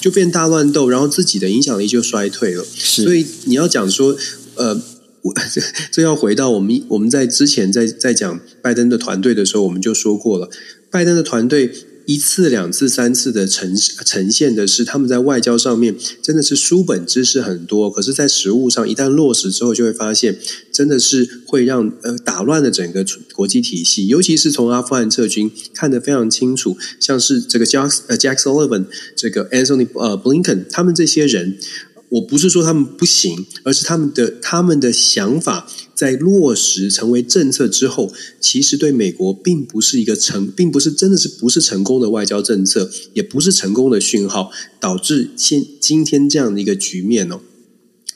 就变大乱斗，然后自己的影响力就衰退了。所以你要讲说，呃，我这这要回到我们我们在之前在在讲拜登的团队的时候，我们就说过了，拜登的团队。一次、两次、三次的呈呈现的是他们在外交上面真的是书本知识很多，可是，在实务上一旦落实之后，就会发现真的是会让呃打乱了整个国际体系。尤其是从阿富汗撤军看得非常清楚，像是这个 Jack 呃 Jack Sullivan 这个 Anthony 呃 Blinken 他们这些人。我不是说他们不行，而是他们的他们的想法在落实成为政策之后，其实对美国并不是一个成，并不是真的是不是成功的外交政策，也不是成功的讯号，导致现今天这样的一个局面哦。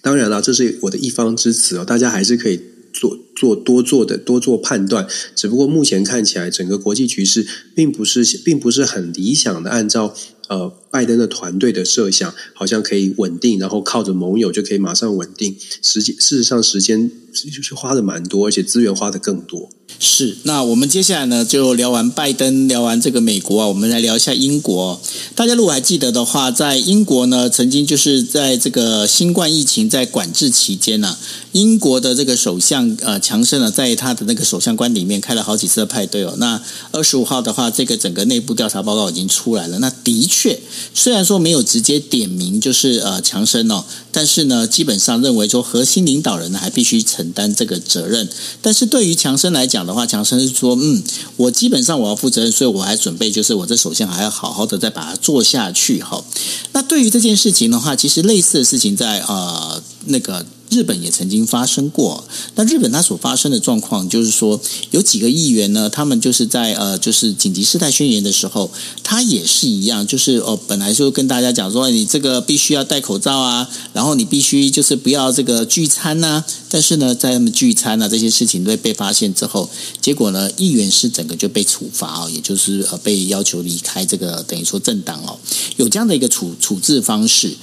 当然了，这是我的一方之词哦，大家还是可以做做多做的多做判断。只不过目前看起来，整个国际局势并不是并不是很理想的，按照。呃，拜登的团队的设想好像可以稳定，然后靠着盟友就可以马上稳定。实际事实上，时间就是花的蛮多，而且资源花的更多。是，那我们接下来呢，就聊完拜登，聊完这个美国啊，我们来聊一下英国。大家如果还记得的话，在英国呢，曾经就是在这个新冠疫情在管制期间呢、英国的这个首相呃强生呢，在他的那个首相官里面开了好几次的派对哦。那二十五号的话，这个整个内部调查报告已经出来了。那的确，虽然说没有直接点名就是呃强生哦，但是呢，基本上认为说核心领导人呢还必须承担这个责任。但是对于强生来讲，的话，强生是说，嗯，我基本上我要负责任，所以我还准备，就是我这首相还要好好的再把它做下去。哈，那对于这件事情的话，其实类似的事情在呃那个。日本也曾经发生过，那日本它所发生的状况就是说，有几个议员呢，他们就是在呃，就是紧急事态宣言的时候，他也是一样，就是哦，本来就跟大家讲说，你这个必须要戴口罩啊，然后你必须就是不要这个聚餐呐、但是呢，在他们聚餐啊这些事情都被发现之后，结果呢，议员是整个就被处罚哦，也就是呃被要求离开这个等于说政党哦，有这样的一个处处置方式。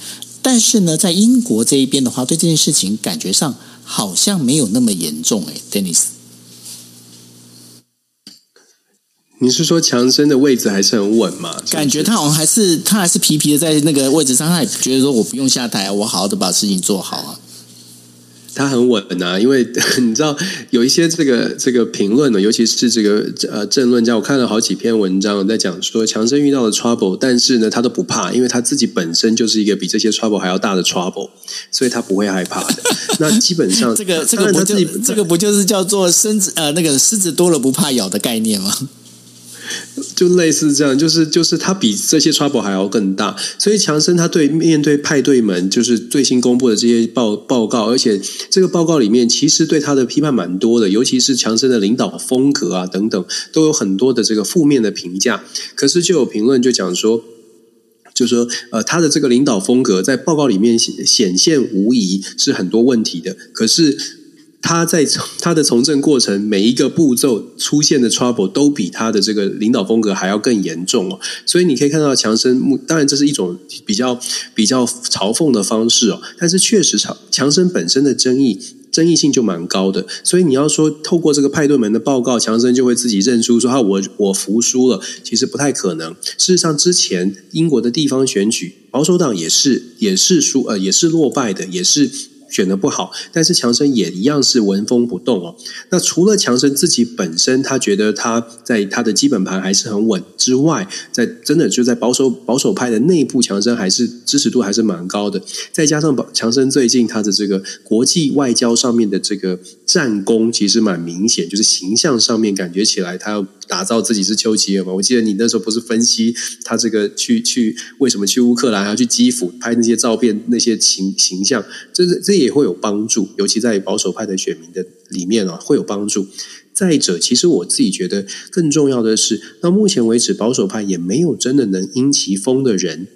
但是呢，在英国这一边的话，对这件事情感觉上好像没有那么严重哎，Dennis。你是说强生的位置还是很稳吗？感觉他好像还是他还是皮皮的在那个位置上，他也觉得说我不用下台，我好好的把事情做好啊。他很稳啊，因为 你知道有一些这个这个评论呢，尤其是这个呃政论家，我看了好几篇文章在讲说强生遇到了 trouble，但是呢他都不怕，因为他自己本身就是一个比这些 trouble 还要大的 trouble，所以他不会害怕的。那基本上这个这个不就这个不就是叫做狮子呃那个狮子多了不怕咬的概念吗？就类似这样，就是就是他比这些 trouble 还要更大，所以强生他对面对派对们，就是最新公布的这些报报告，而且这个报告里面其实对他的批判蛮多的，尤其是强生的领导风格啊等等，都有很多的这个负面的评价。可是就有评论就讲说，就说呃他的这个领导风格在报告里面显显现无疑是很多问题的，可是。他在他的从政过程每一个步骤出现的 trouble 都比他的这个领导风格还要更严重哦，所以你可以看到强生，当然这是一种比较比较嘲讽的方式哦，但是确实强强生本身的争议争议性就蛮高的，所以你要说透过这个派对门的报告，强生就会自己认输说啊我我服输了，其实不太可能。事实上，之前英国的地方选举，保守党也是也是输呃也是落败的，也是。选得不好，但是强生也一样是纹风不动哦。那除了强生自己本身，他觉得他在他的基本盘还是很稳之外，在真的就在保守保守派的内部，强生还是支持度还是蛮高的。再加上强生最近他的这个国际外交上面的这个战功，其实蛮明显，就是形象上面感觉起来他。打造自己是丘吉尔嘛？我记得你那时候不是分析他这个去去为什么去乌克兰还要去基辅拍那些照片那些形形象，这这也会有帮助，尤其在保守派的选民的里面啊会有帮助。再者，其实我自己觉得更重要的是，到目前为止保守派也没有真的能因其风的人。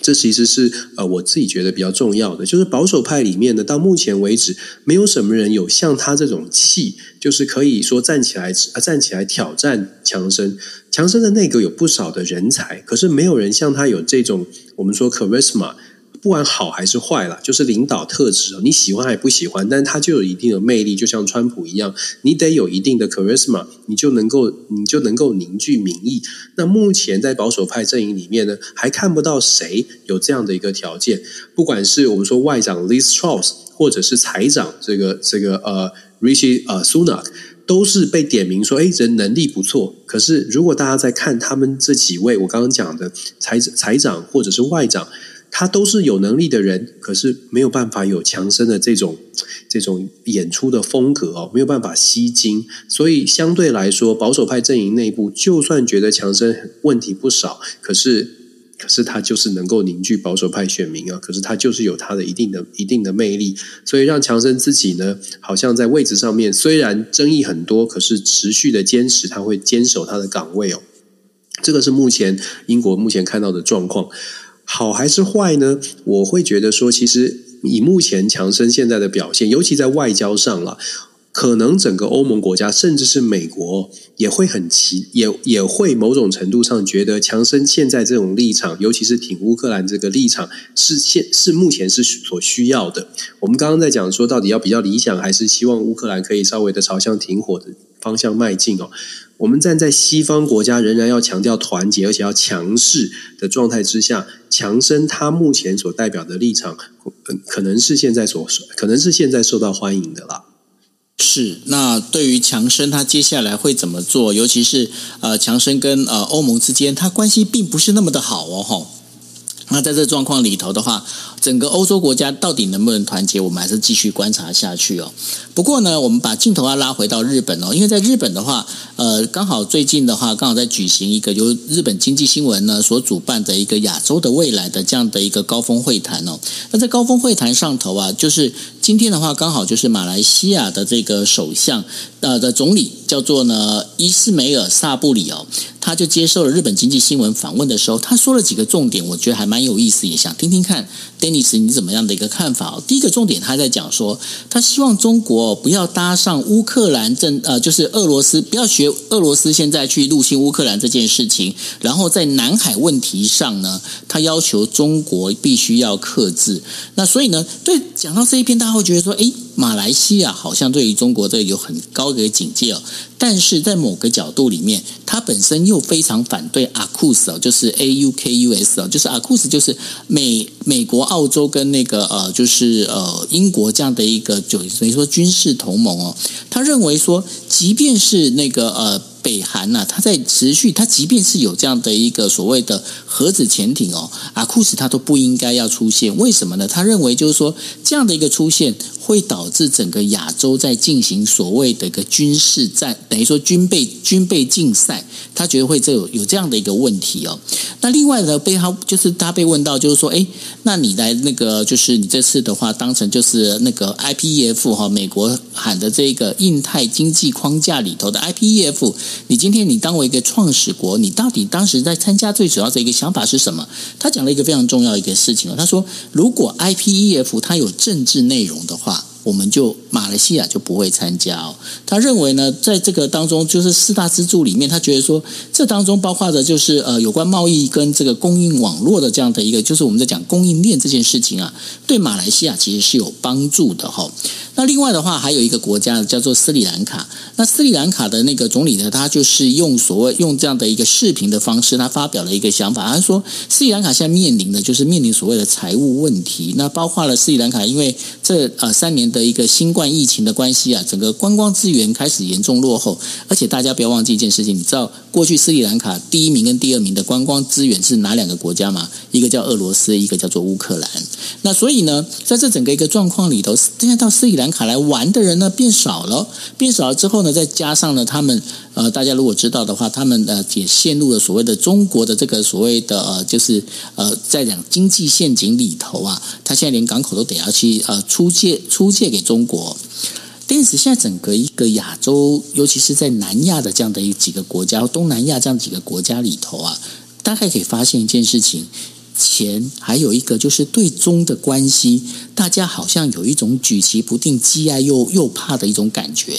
这其实是呃，我自己觉得比较重要的，就是保守派里面呢，到目前为止，没有什么人有像他这种气，就是可以说站起来啊，站起来挑战强生。强生的内阁有不少的人才，可是没有人像他有这种我们说 charisma 不管好还是坏啦，就是领导特质哦，你喜欢还不喜欢，但他就有一定的魅力，就像川普一样，你得有一定的 charisma，你就能够你就能够凝聚民意。那目前在保守派阵营里面呢，还看不到谁有这样的一个条件，不管是我们说外长 Liz Truss，或者是财长这个这个呃 Rishi 呃 Sunak。都是被点名说，哎，人能力不错。可是，如果大家在看他们这几位，我刚刚讲的财财长或者是外长，他都是有能力的人，可是没有办法有强生的这种这种演出的风格哦，没有办法吸睛。所以，相对来说，保守派阵营内部，就算觉得强生问题不少，可是。可是他就是能够凝聚保守派选民啊！可是他就是有他的一定的一定的魅力，所以让强生自己呢，好像在位置上面虽然争议很多，可是持续的坚持，他会坚守他的岗位哦。这个是目前英国目前看到的状况，好还是坏呢？我会觉得说，其实以目前强生现在的表现，尤其在外交上了。可能整个欧盟国家，甚至是美国，也会很奇，也也会某种程度上觉得强生现在这种立场，尤其是挺乌克兰这个立场，是现是目前是所需要的。我们刚刚在讲说，到底要比较理想，还是希望乌克兰可以稍微的朝向停火的方向迈进哦？我们站在西方国家仍然要强调团结，而且要强势的状态之下，强生他目前所代表的立场，可能是现在所可能是现在受到欢迎的啦。是，那对于强生他接下来会怎么做？尤其是呃，强生跟呃欧盟之间，他关系并不是那么的好哦，吼。那在这状况里头的话，整个欧洲国家到底能不能团结，我们还是继续观察下去哦。不过呢，我们把镜头要拉回到日本哦，因为在日本的话，呃，刚好最近的话，刚好在举行一个由日本经济新闻呢所主办的一个亚洲的未来的这样的一个高峰会谈哦。那在高峰会谈上头啊，就是今天的话，刚好就是马来西亚的这个首相呃的总理叫做呢伊斯梅尔萨布里哦。他就接受了日本经济新闻访问的时候，他说了几个重点，我觉得还蛮很有意思，也想听听看，Dennis 你怎么样的一个看法？第一个重点，他在讲说，他希望中国不要搭上乌克兰政，呃，就是俄罗斯不要学俄罗斯现在去入侵乌克兰这件事情，然后在南海问题上呢，他要求中国必须要克制。那所以呢，对讲到这一篇，大家会觉得说，诶。马来西亚好像对于中国这有很高的警戒哦，但是在某个角度里面，他本身又非常反对阿库斯哦，就是 A U K U S 哦，就是阿库斯就是美美国、澳洲跟那个呃，就是呃英国这样的一个就等于说军事同盟哦，他认为说，即便是那个呃。北韩呐、啊，它在持续，它即便是有这样的一个所谓的核子潜艇哦，阿库斯它都不应该要出现。为什么呢？他认为就是说，这样的一个出现会导致整个亚洲在进行所谓的一个军事战，等于说军备军备竞赛。他觉得会这有有这样的一个问题哦。那另外呢，被他就是他被问到，就是说，哎，那你来那个，就是你这次的话，当成就是那个 IPEF 哈，美国喊的这个印太经济框架里头的 IPEF。你今天你当为一个创始国，你到底当时在参加最主要的一个想法是什么？他讲了一个非常重要一个事情哦，他说，如果 IPEF 它有政治内容的话。我们就马来西亚就不会参加哦。他认为呢，在这个当中，就是四大支柱里面，他觉得说，这当中包括的就是呃，有关贸易跟这个供应网络的这样的一个，就是我们在讲供应链这件事情啊，对马来西亚其实是有帮助的哈。那另外的话，还有一个国家叫做斯里兰卡。那斯里兰卡的那个总理呢，他就是用所谓用这样的一个视频的方式，他发表了一个想法，他说斯里兰卡现在面临的就是面临所谓的财务问题。那包括了斯里兰卡，因为这呃三年。的一个新冠疫情的关系啊，整个观光资源开始严重落后，而且大家不要忘记一件事情，你知道过去斯里兰卡第一名跟第二名的观光资源是哪两个国家吗？一个叫俄罗斯，一个叫做乌克兰。那所以呢，在这整个一个状况里头，现在到斯里兰卡来玩的人呢变少了，变少了之后呢，再加上呢，他们呃，大家如果知道的话，他们呃也陷入了所谓的中国的这个所谓的呃，就是呃，在讲经济陷阱里头啊，他现在连港口都得要去呃出借出借给中国。因此，现在整个一个亚洲，尤其是在南亚的这样的一几个国家，东南亚这样几个国家里头啊，大概可以发现一件事情。前还有一个就是对中的关系，大家好像有一种举棋不定、既爱又又怕的一种感觉。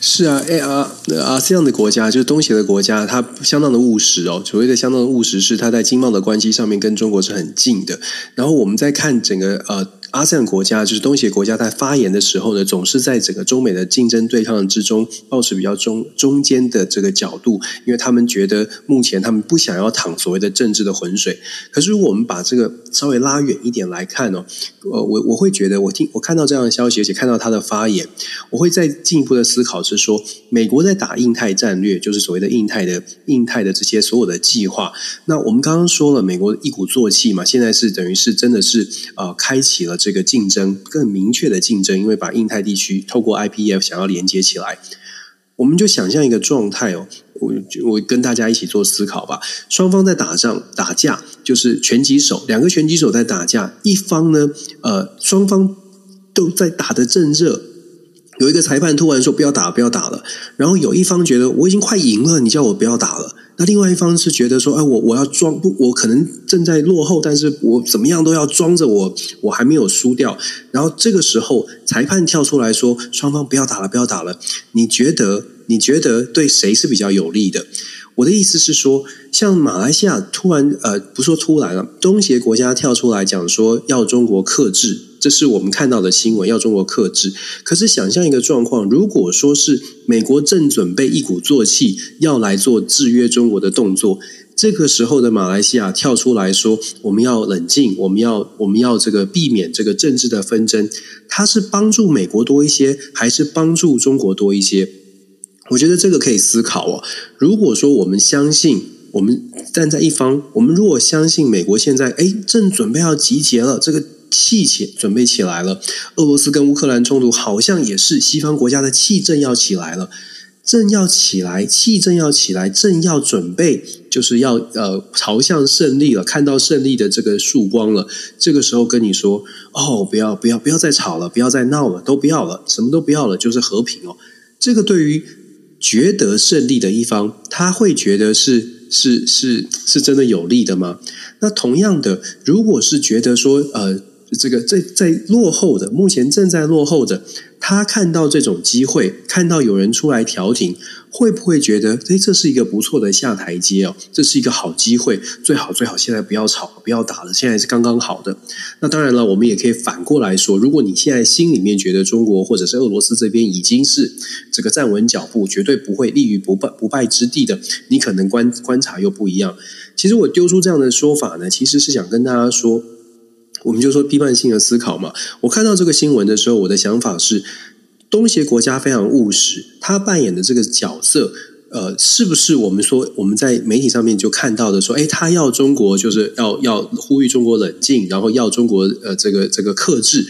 是啊，哎啊啊，这样的国家就是东协的国家，它相当的务实哦。所谓的相当的务实，是它在经贸的关系上面跟中国是很近的。然后我们再看整个呃。阿塞 e 国家就是东协国家，在发言的时候呢，总是在整个中美的竞争对抗之中，保持比较中中间的这个角度，因为他们觉得目前他们不想要淌所谓的政治的浑水。可是如果我们把这个稍微拉远一点来看哦，呃，我我会觉得，我听我看到这样的消息，而且看到他的发言，我会再进一步的思考是说，美国在打印太战略，就是所谓的印太的印太的这些所有的计划。那我们刚刚说了，美国一鼓作气嘛，现在是等于是真的是呃，开启了。这个竞争更明确的竞争，因为把印太地区透过 IPF 想要连接起来，我们就想象一个状态哦，我我跟大家一起做思考吧。双方在打仗打架，就是拳击手，两个拳击手在打架，一方呢，呃，双方都在打得正热，有一个裁判突然说不要打，不要打了，然后有一方觉得我已经快赢了，你叫我不要打了。那另外一方是觉得说，哎，我我要装不，我可能正在落后，但是我怎么样都要装着我，我还没有输掉。然后这个时候，裁判跳出来说，双方不要打了，不要打了。你觉得，你觉得对谁是比较有利的？我的意思是说，像马来西亚突然，呃，不说突然了，东协国家跳出来讲说要中国克制。这是我们看到的新闻，要中国克制。可是想象一个状况，如果说是美国正准备一鼓作气要来做制约中国的动作，这个时候的马来西亚跳出来说，我们要冷静，我们要我们要这个避免这个政治的纷争，它是帮助美国多一些，还是帮助中国多一些？我觉得这个可以思考哦。如果说我们相信，我们站在一方，我们如果相信美国现在哎正准备要集结了，这个。气起准备起来了，俄罗斯跟乌克兰冲突好像也是西方国家的气正要起来了，正要起来，气正要起来，正要准备，就是要呃朝向胜利了，看到胜利的这个曙光了。这个时候跟你说，哦，不要不要不要再吵了，不要再闹了，都不要了，什么都不要了，就是和平哦。这个对于觉得胜利的一方，他会觉得是是是是真的有利的吗？那同样的，如果是觉得说呃。这个在在落后的，目前正在落后的，他看到这种机会，看到有人出来调停，会不会觉得，诶，这是一个不错的下台阶哦，这是一个好机会，最好最好现在不要吵，不要打了，现在是刚刚好的。那当然了，我们也可以反过来说，如果你现在心里面觉得中国或者是俄罗斯这边已经是这个站稳脚步，绝对不会立于不败不败之地的，你可能观观察又不一样。其实我丢出这样的说法呢，其实是想跟大家说。我们就说批判性的思考嘛。我看到这个新闻的时候，我的想法是，东协国家非常务实，他扮演的这个角色，呃，是不是我们说我们在媒体上面就看到的说，哎，他要中国就是要要呼吁中国冷静，然后要中国呃这个这个克制，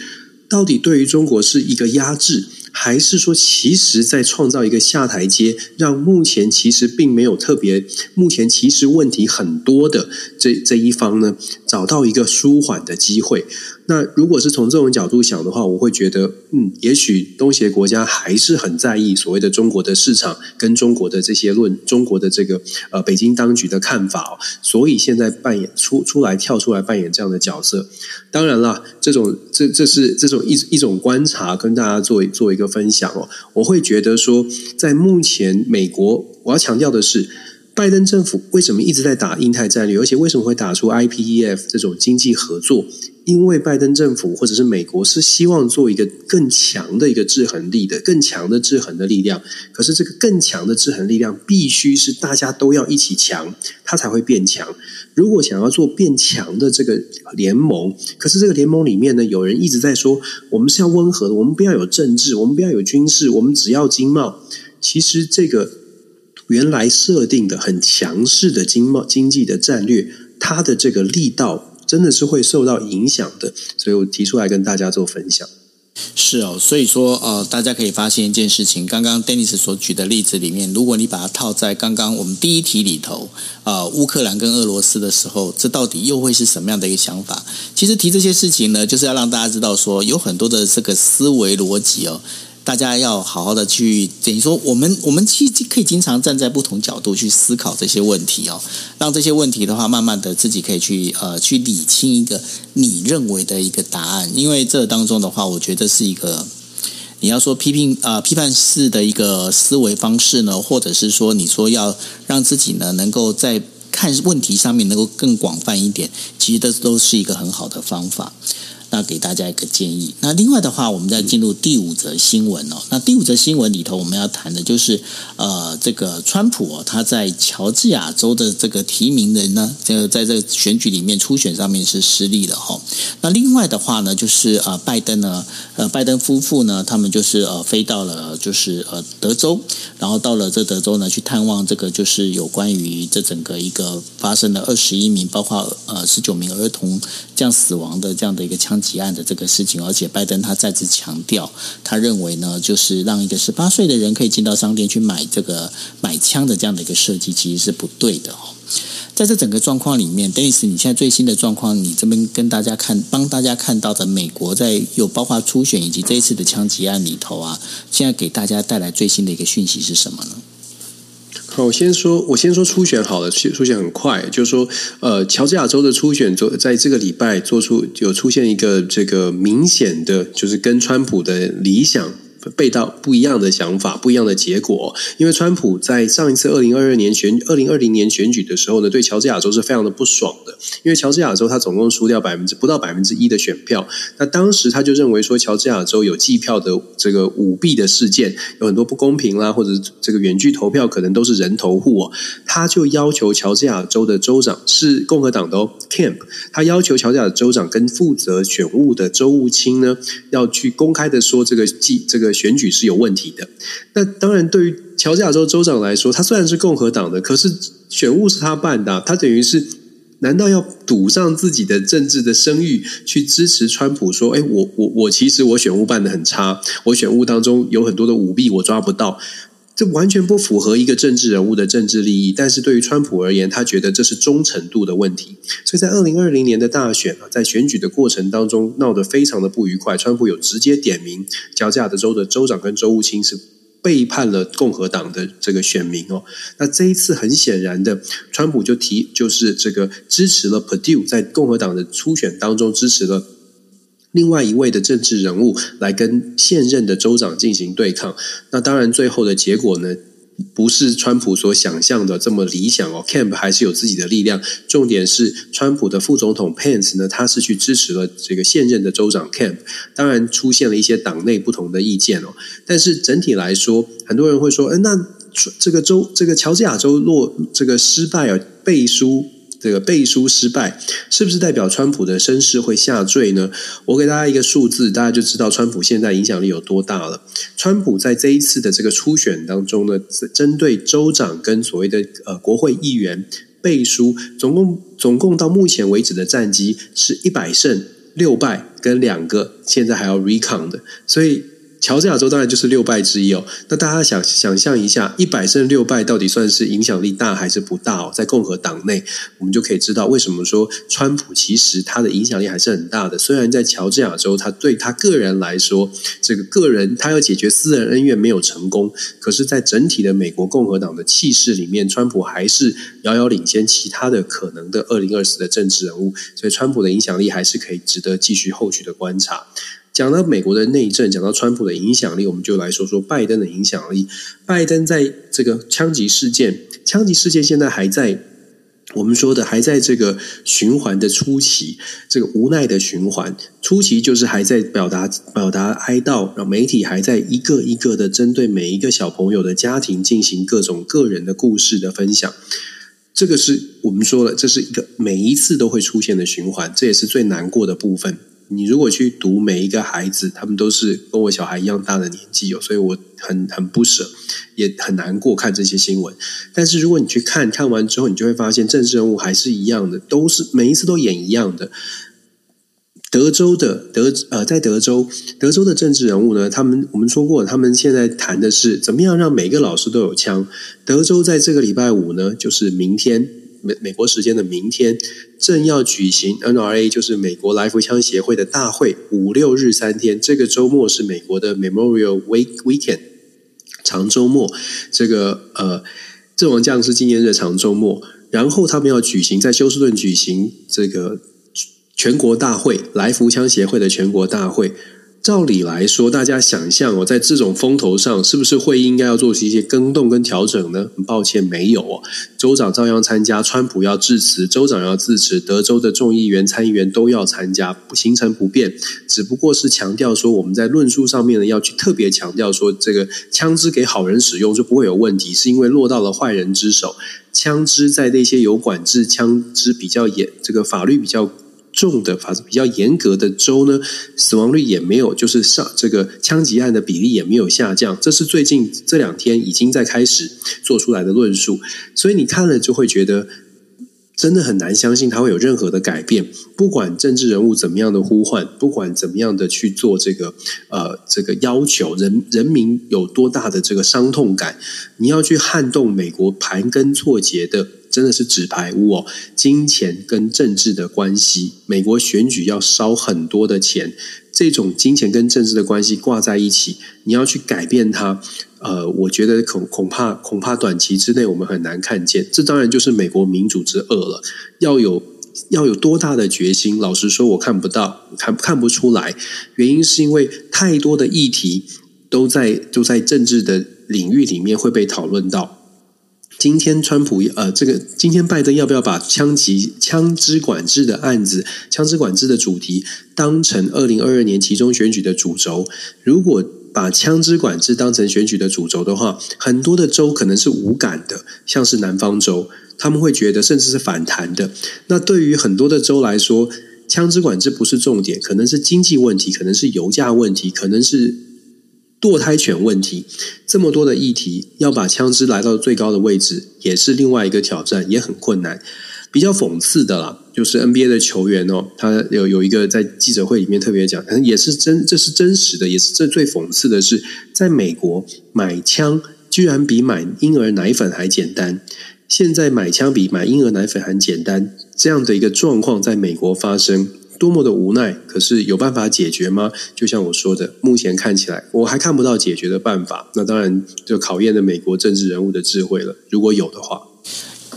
到底对于中国是一个压制？还是说，其实在创造一个下台阶，让目前其实并没有特别，目前其实问题很多的这这一方呢，找到一个舒缓的机会。那如果是从这种角度想的话，我会觉得，嗯，也许东协国家还是很在意所谓的中国的市场跟中国的这些论，中国的这个呃北京当局的看法哦，所以现在扮演出出来跳出来扮演这样的角色。当然了，这种这这是这种一一种观察，跟大家做做一个分享哦。我会觉得说，在目前美国，我要强调的是。拜登政府为什么一直在打印太战略，而且为什么会打出 IPEF 这种经济合作？因为拜登政府或者是美国是希望做一个更强的一个制衡力的、更强的制衡的力量。可是这个更强的制衡力量必须是大家都要一起强，它才会变强。如果想要做变强的这个联盟，可是这个联盟里面呢，有人一直在说，我们是要温和的，我们不要有政治，我们不要有军事，我们只要经贸。其实这个。原来设定的很强势的经贸经济的战略，它的这个力道真的是会受到影响的，所以我提出来跟大家做分享。是哦，所以说呃，大家可以发现一件事情，刚刚 Dennis 所举的例子里面，如果你把它套在刚刚我们第一题里头，呃，乌克兰跟俄罗斯的时候，这到底又会是什么样的一个想法？其实提这些事情呢，就是要让大家知道说，有很多的这个思维逻辑哦。大家要好好的去，等于说，我们我们其实可以经常站在不同角度去思考这些问题哦，让这些问题的话，慢慢的自己可以去呃去理清一个你认为的一个答案，因为这当中的话，我觉得是一个你要说批评啊、呃、批判式的一个思维方式呢，或者是说你说要让自己呢能够在看问题上面能够更广泛一点，其实这都是一个很好的方法。那给大家一个建议。那另外的话，我们再进入第五则新闻哦。那第五则新闻里头，我们要谈的就是呃，这个川普哦，他在乔治亚州的这个提名人呢，这个在这个选举里面初选上面是失利了哈。那另外的话呢，就是呃，拜登呢，呃，拜登夫妇呢，他们就是呃，飞到了就是呃德州，然后到了这德州呢，去探望这个就是有关于这整个一个发生了二十一名，包括呃十九名儿童这样死亡的这样的一个枪枪击案的这个事情，而且拜登他再次强调，他认为呢，就是让一个十八岁的人可以进到商店去买这个买枪的这样的一个设计，其实是不对的哦。在这整个状况里面，Dennis，你现在最新的状况，你这边跟大家看，帮大家看到的美国在有包括初选以及这一次的枪击案里头啊，现在给大家带来最新的一个讯息是什么呢？好，我先说，我先说初选好了，初选很快，就是说，呃，乔治亚州的初选做在这个礼拜做出有出现一个这个明显的，就是跟川普的理想。背到不一样的想法，不一样的结果。因为川普在上一次二零二二年选二零二零年选举的时候呢，对乔治亚州是非常的不爽的。因为乔治亚州他总共输掉百分之不到百分之一的选票。那当时他就认为说，乔治亚州有计票的这个舞弊的事件，有很多不公平啦，或者这个远距投票可能都是人头户哦。他就要求乔治亚州的州长是共和党的哦，Camp 他要求乔治亚州长跟负责选务的州务卿呢，要去公开的说这个计这个。选举是有问题的。那当然，对于乔治亚州州长来说，他虽然是共和党的，可是选务是他办的，他等于是难道要赌上自己的政治的声誉去支持川普？说，哎，我我我其实我选务办得很差，我选务当中有很多的舞弊，我抓不到。这完全不符合一个政治人物的政治利益，但是对于川普而言，他觉得这是忠诚度的问题。所以在二零二零年的大选啊，在选举的过程当中闹得非常的不愉快。川普有直接点名乔治亚州的州长跟州务卿是背叛了共和党的这个选民哦。那这一次很显然的，川普就提就是这个支持了 Purdue 在共和党的初选当中支持了。另外一位的政治人物来跟现任的州长进行对抗，那当然最后的结果呢，不是川普所想象的这么理想哦。Camp 还是有自己的力量，重点是川普的副总统 Pence 呢，他是去支持了这个现任的州长 Camp 当然出现了一些党内不同的意见哦。但是整体来说，很多人会说，嗯，那这个州这个乔治亚州落这个失败啊，背书。这个背书失败，是不是代表川普的声势会下坠呢？我给大家一个数字，大家就知道川普现在影响力有多大了。川普在这一次的这个初选当中呢，针对州长跟所谓的呃国会议员背书，总共总共到目前为止的战绩是一百胜六败跟两个，现在还要 recount 的，所以。乔治亚州当然就是六败之一哦。那大家想想象一下，一百胜六败到底算是影响力大还是不大哦？在共和党内，我们就可以知道为什么说川普其实他的影响力还是很大的。虽然在乔治亚州，他对他个人来说，这个个人他要解决私人恩怨没有成功，可是，在整体的美国共和党的气势里面，川普还是遥遥领先其他的可能的二零二四的政治人物。所以，川普的影响力还是可以值得继续后续的观察。讲到美国的内政，讲到川普的影响力，我们就来说说拜登的影响力。拜登在这个枪击事件，枪击事件现在还在我们说的还在这个循环的初期，这个无奈的循环初期就是还在表达表达哀悼，让媒体还在一个一个的针对每一个小朋友的家庭进行各种个人的故事的分享。这个是我们说了，这是一个每一次都会出现的循环，这也是最难过的部分。你如果去读每一个孩子，他们都是跟我小孩一样大的年纪哦，所以我很很不舍，也很难过看这些新闻。但是如果你去看看完之后，你就会发现政治人物还是一样的，都是每一次都演一样的。德州的德呃，在德州，德州的政治人物呢，他们我们说过，他们现在谈的是怎么样让每个老师都有枪。德州在这个礼拜五呢，就是明天。美美国时间的明天，正要举行 NRA，就是美国来福枪协会的大会，五六日三天。这个周末是美国的 Memorial Week Weekend 长周末，这个呃阵亡将士纪念日长周末。然后他们要举行在休斯顿举行这个全国大会，来福枪协会的全国大会。照理来说，大家想象哦，在这种风头上，是不是会应该要做出一些更动跟调整呢？很抱歉，没有哦。州长照样参加，川普要致辞，州长要致辞，德州的众议员、参议员都要参加，行程不变，只不过是强调说，我们在论述上面呢，要去特别强调说，这个枪支给好人使用就不会有问题，是因为落到了坏人之手。枪支在那些有管制枪支比较严，这个法律比较。重的法子比较严格的州呢，死亡率也没有，就是上这个枪击案的比例也没有下降。这是最近这两天已经在开始做出来的论述，所以你看了就会觉得真的很难相信它会有任何的改变。不管政治人物怎么样的呼唤，不管怎么样的去做这个呃这个要求，人人民有多大的这个伤痛感，你要去撼动美国盘根错节的。真的是纸牌屋哦，金钱跟政治的关系，美国选举要烧很多的钱，这种金钱跟政治的关系挂在一起，你要去改变它，呃，我觉得恐恐怕恐怕短期之内我们很难看见。这当然就是美国民主之恶了，要有要有多大的决心？老实说，我看不到，看看不出来。原因是因为太多的议题都在都在政治的领域里面会被讨论到。今天川普呃，这个今天拜登要不要把枪击枪支管制的案子、枪支管制的主题当成二零二二年期中选举的主轴？如果把枪支管制当成选举的主轴的话，很多的州可能是无感的，像是南方州，他们会觉得甚至是反弹的。那对于很多的州来说，枪支管制不是重点，可能是经济问题，可能是油价问题，可能是。堕胎权问题，这么多的议题，要把枪支来到最高的位置，也是另外一个挑战，也很困难。比较讽刺的啦，就是 NBA 的球员哦，他有有一个在记者会里面特别讲，可能也是真，这是真实的，也是这最讽刺的是，在美国买枪居然比买婴儿奶粉还简单。现在买枪比买婴儿奶粉还简单，这样的一个状况在美国发生。多么的无奈，可是有办法解决吗？就像我说的，目前看起来我还看不到解决的办法。那当然就考验了美国政治人物的智慧了。如果有的话。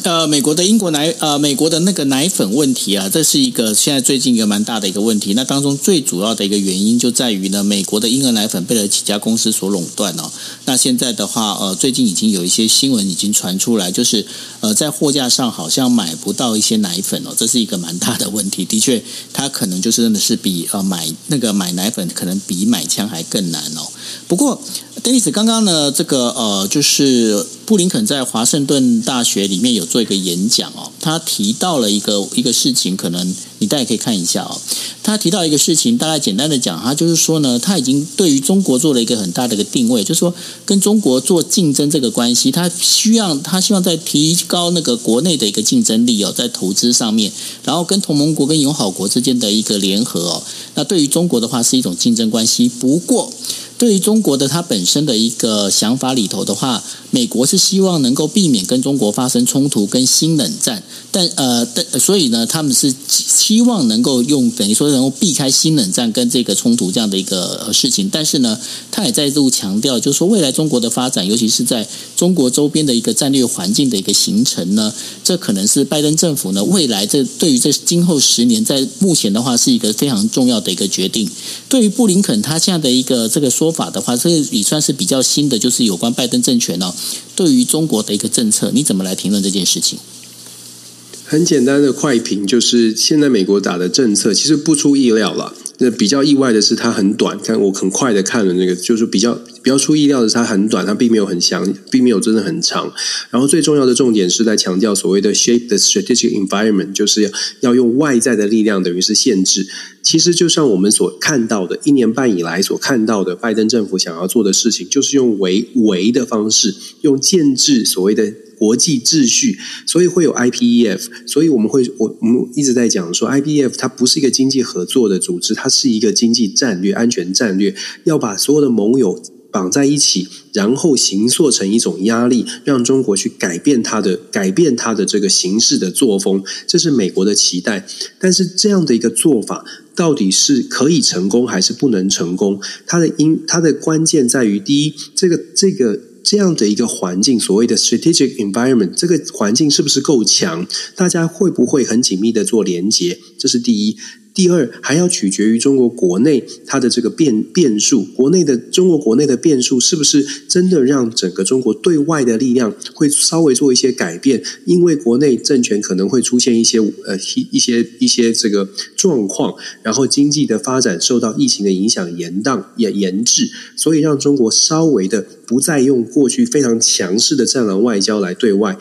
呃，美国的英国奶呃，美国的那个奶粉问题啊，这是一个现在最近一个蛮大的一个问题。那当中最主要的一个原因就在于呢，美国的婴儿奶粉被了几家公司所垄断哦。那现在的话，呃，最近已经有一些新闻已经传出来，就是呃，在货架上好像买不到一些奶粉哦，这是一个蛮大的问题。的确，它可能就是真的是比呃买那个买奶粉可能比买枪还更难哦。不过。丹尼斯，刚刚呢，这个呃，就是布林肯在华盛顿大学里面有做一个演讲哦，他提到了一个一个事情，可能你大家可以看一下哦。他提到一个事情，大概简单的讲，他就是说呢，他已经对于中国做了一个很大的一个定位，就是说跟中国做竞争这个关系，他需要他希望在提高那个国内的一个竞争力哦，在投资上面，然后跟同盟国跟友好国之间的一个联合哦，那对于中国的话是一种竞争关系，不过。对于中国的它本身的一个想法里头的话，美国是希望能够避免跟中国发生冲突跟新冷战，但呃，但所以呢，他们是希望能够用等于说能够避开新冷战跟这个冲突这样的一个事情。但是呢，他也再度强调，就是说未来中国的发展，尤其是在中国周边的一个战略环境的一个形成呢，这可能是拜登政府呢未来这对于这今后十年在目前的话是一个非常重要的一个决定。对于布林肯他现在的一个这个说。法的话，这也算是比较新的，就是有关拜登政权哦，对于中国的一个政策，你怎么来评论这件事情？很简单的快评，就是现在美国打的政策其实不出意料了。那比较意外的是，它很短。看我很快的看了那个，就是比较比较出意料的是，它很短，它并没有很详，并没有真的很长。然后最重要的重点是在强调所谓的 shape the strategic environment，就是要要用外在的力量，等于是限制。其实就像我们所看到的，一年半以来所看到的，拜登政府想要做的事情，就是用围围的方式，用建制所谓的。国际秩序，所以会有 IPEF，所以我们会我我们一直在讲说，IPEF 它不是一个经济合作的组织，它是一个经济战略、安全战略，要把所有的盟友绑在一起，然后形塑成一种压力，让中国去改变它的改变它的这个形式的作风，这是美国的期待。但是这样的一个做法，到底是可以成功还是不能成功？它的因它的关键在于，第一，这个这个。这样的一个环境，所谓的 strategic environment，这个环境是不是够强？大家会不会很紧密的做连接？这是第一。第二，还要取决于中国国内它的这个变变数，国内的中国国内的变数是不是真的让整个中国对外的力量会稍微做一些改变？因为国内政权可能会出现一些呃一些一些这个状况，然后经济的发展受到疫情的影响延宕也延滞，所以让中国稍微的不再用过去非常强势的战狼外交来对外。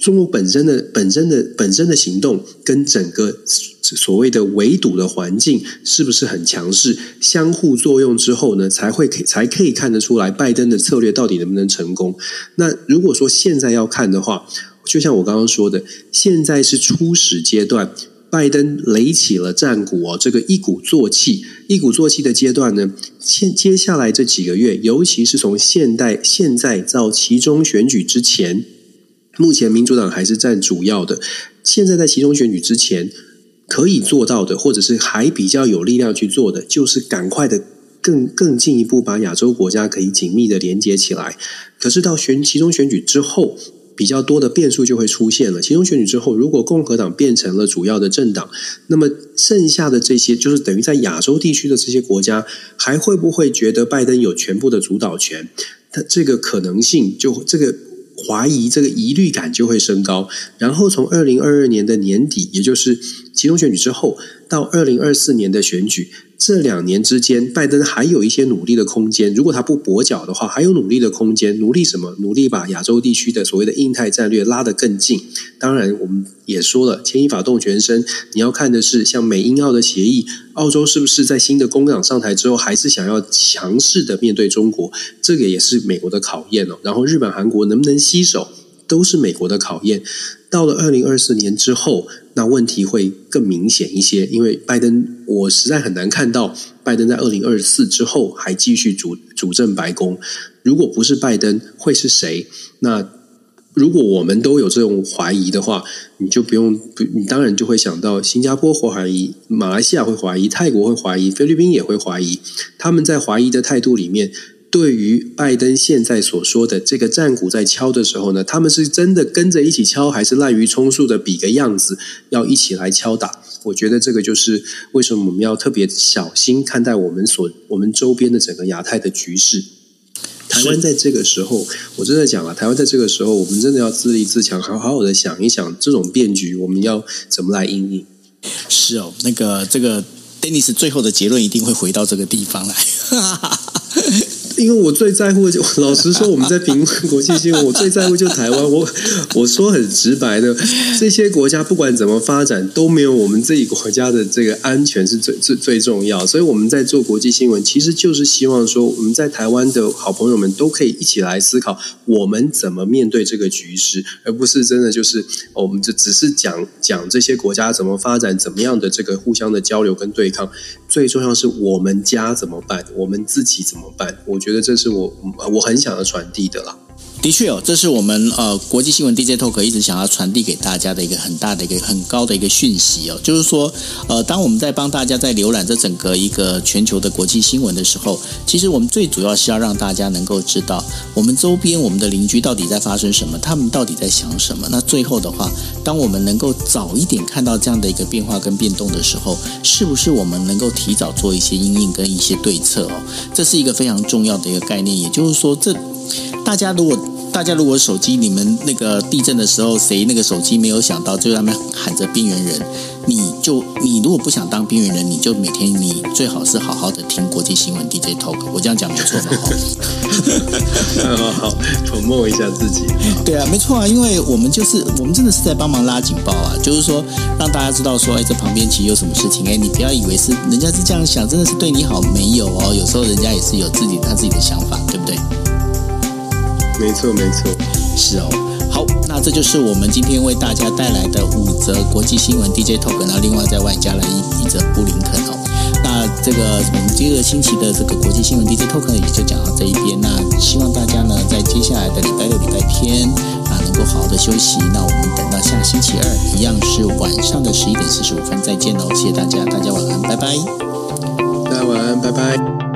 中国本身的本身的本身的行动跟整个所谓的围堵的环境是不是很强势？相互作用之后呢，才会可才可以看得出来拜登的策略到底能不能成功。那如果说现在要看的话，就像我刚刚说的，现在是初始阶段，拜登擂起了战鼓哦，这个一鼓作气，一鼓作气的阶段呢，现接下来这几个月，尤其是从现代现在到其中选举之前。目前民主党还是占主要的。现在在其中选举之前可以做到的，或者是还比较有力量去做的，就是赶快的更更进一步把亚洲国家可以紧密的连接起来。可是到选其中选举之后，比较多的变数就会出现了。其中选举之后，如果共和党变成了主要的政党，那么剩下的这些就是等于在亚洲地区的这些国家，还会不会觉得拜登有全部的主导权？他这个可能性就这个。怀疑这个疑虑感就会升高，然后从二零二二年的年底，也就是集中选举之后，到二零二四年的选举。这两年之间，拜登还有一些努力的空间。如果他不跛脚的话，还有努力的空间。努力什么？努力把亚洲地区的所谓的印太战略拉得更近。当然，我们也说了，牵一发动全身。你要看的是，像美英澳的协议，澳洲是不是在新的工党上台之后，还是想要强势的面对中国？这个也是美国的考验哦。然后，日本、韩国能不能携手，都是美国的考验。到了二零二四年之后。那问题会更明显一些，因为拜登，我实在很难看到拜登在二零二四之后还继续主主政白宫。如果不是拜登，会是谁？那如果我们都有这种怀疑的话，你就不用，你当然就会想到新加坡会怀疑，马来西亚会怀疑，泰国会怀疑，菲律宾也会怀疑。他们在怀疑的态度里面。对于拜登现在所说的这个战鼓在敲的时候呢，他们是真的跟着一起敲，还是滥竽充数的比个样子，要一起来敲打？我觉得这个就是为什么我们要特别小心看待我们所我们周边的整个亚太的局势。台湾在这个时候，我真的讲了，台湾在这个时候，我们真的要自立自强，好好的想一想这种变局，我们要怎么来应应？是哦，那个这个 Dennis 最后的结论一定会回到这个地方来。因为我最在乎就，老实说，我们在评论国际新闻，我最在乎就台湾。我我说很直白的，这些国家不管怎么发展，都没有我们自己国家的这个安全是最最最重要。所以我们在做国际新闻，其实就是希望说，我们在台湾的好朋友们都可以一起来思考，我们怎么面对这个局势，而不是真的就是我们就只是讲讲这些国家怎么发展，怎么样的这个互相的交流跟对抗。最重要是我们家怎么办，我们自己怎么办？我觉觉得这是我我很想要传递的啦。的确哦，这是我们呃国际新闻 DJ Talk 一直想要传递给大家的一个很大的一个很高的一个讯息哦，就是说呃，当我们在帮大家在浏览这整个一个全球的国际新闻的时候，其实我们最主要是要让大家能够知道我们周边我们的邻居到底在发生什么，他们到底在想什么。那最后的话，当我们能够早一点看到这样的一个变化跟变动的时候，是不是我们能够提早做一些应应跟一些对策哦？这是一个非常重要的一个概念，也就是说这。大家如果大家如果手机你们那个地震的时候，谁那个手机没有想到，就在那边喊着边缘人，你就你如果不想当边缘人，你就每天你最好是好好的听国际新闻 DJ Talk，我这样讲没错吧？好好好，磨一下自己。对啊，没错啊，因为我们就是我们真的是在帮忙拉警报啊，就是说让大家知道说，哎，这旁边其实有什么事情，哎，你不要以为是人家是这样想，真的是对你好，没有哦，有时候人家也是有自己他自己的想法，对不对？没错，没错，是哦。好，那这就是我们今天为大家带来的五则国际新闻 DJ Talk，然后另外再外加了一一则布林肯哦。那这个我们这个星期的这个国际新闻 DJ Talk 也就讲到这一边。那希望大家呢，在接下来的礼拜六、礼拜天啊，能够好好的休息。那我们等到下星期二，一样是晚上的十一点四十五分再见哦。谢谢大家，大家晚安，拜拜。大家晚安，拜拜。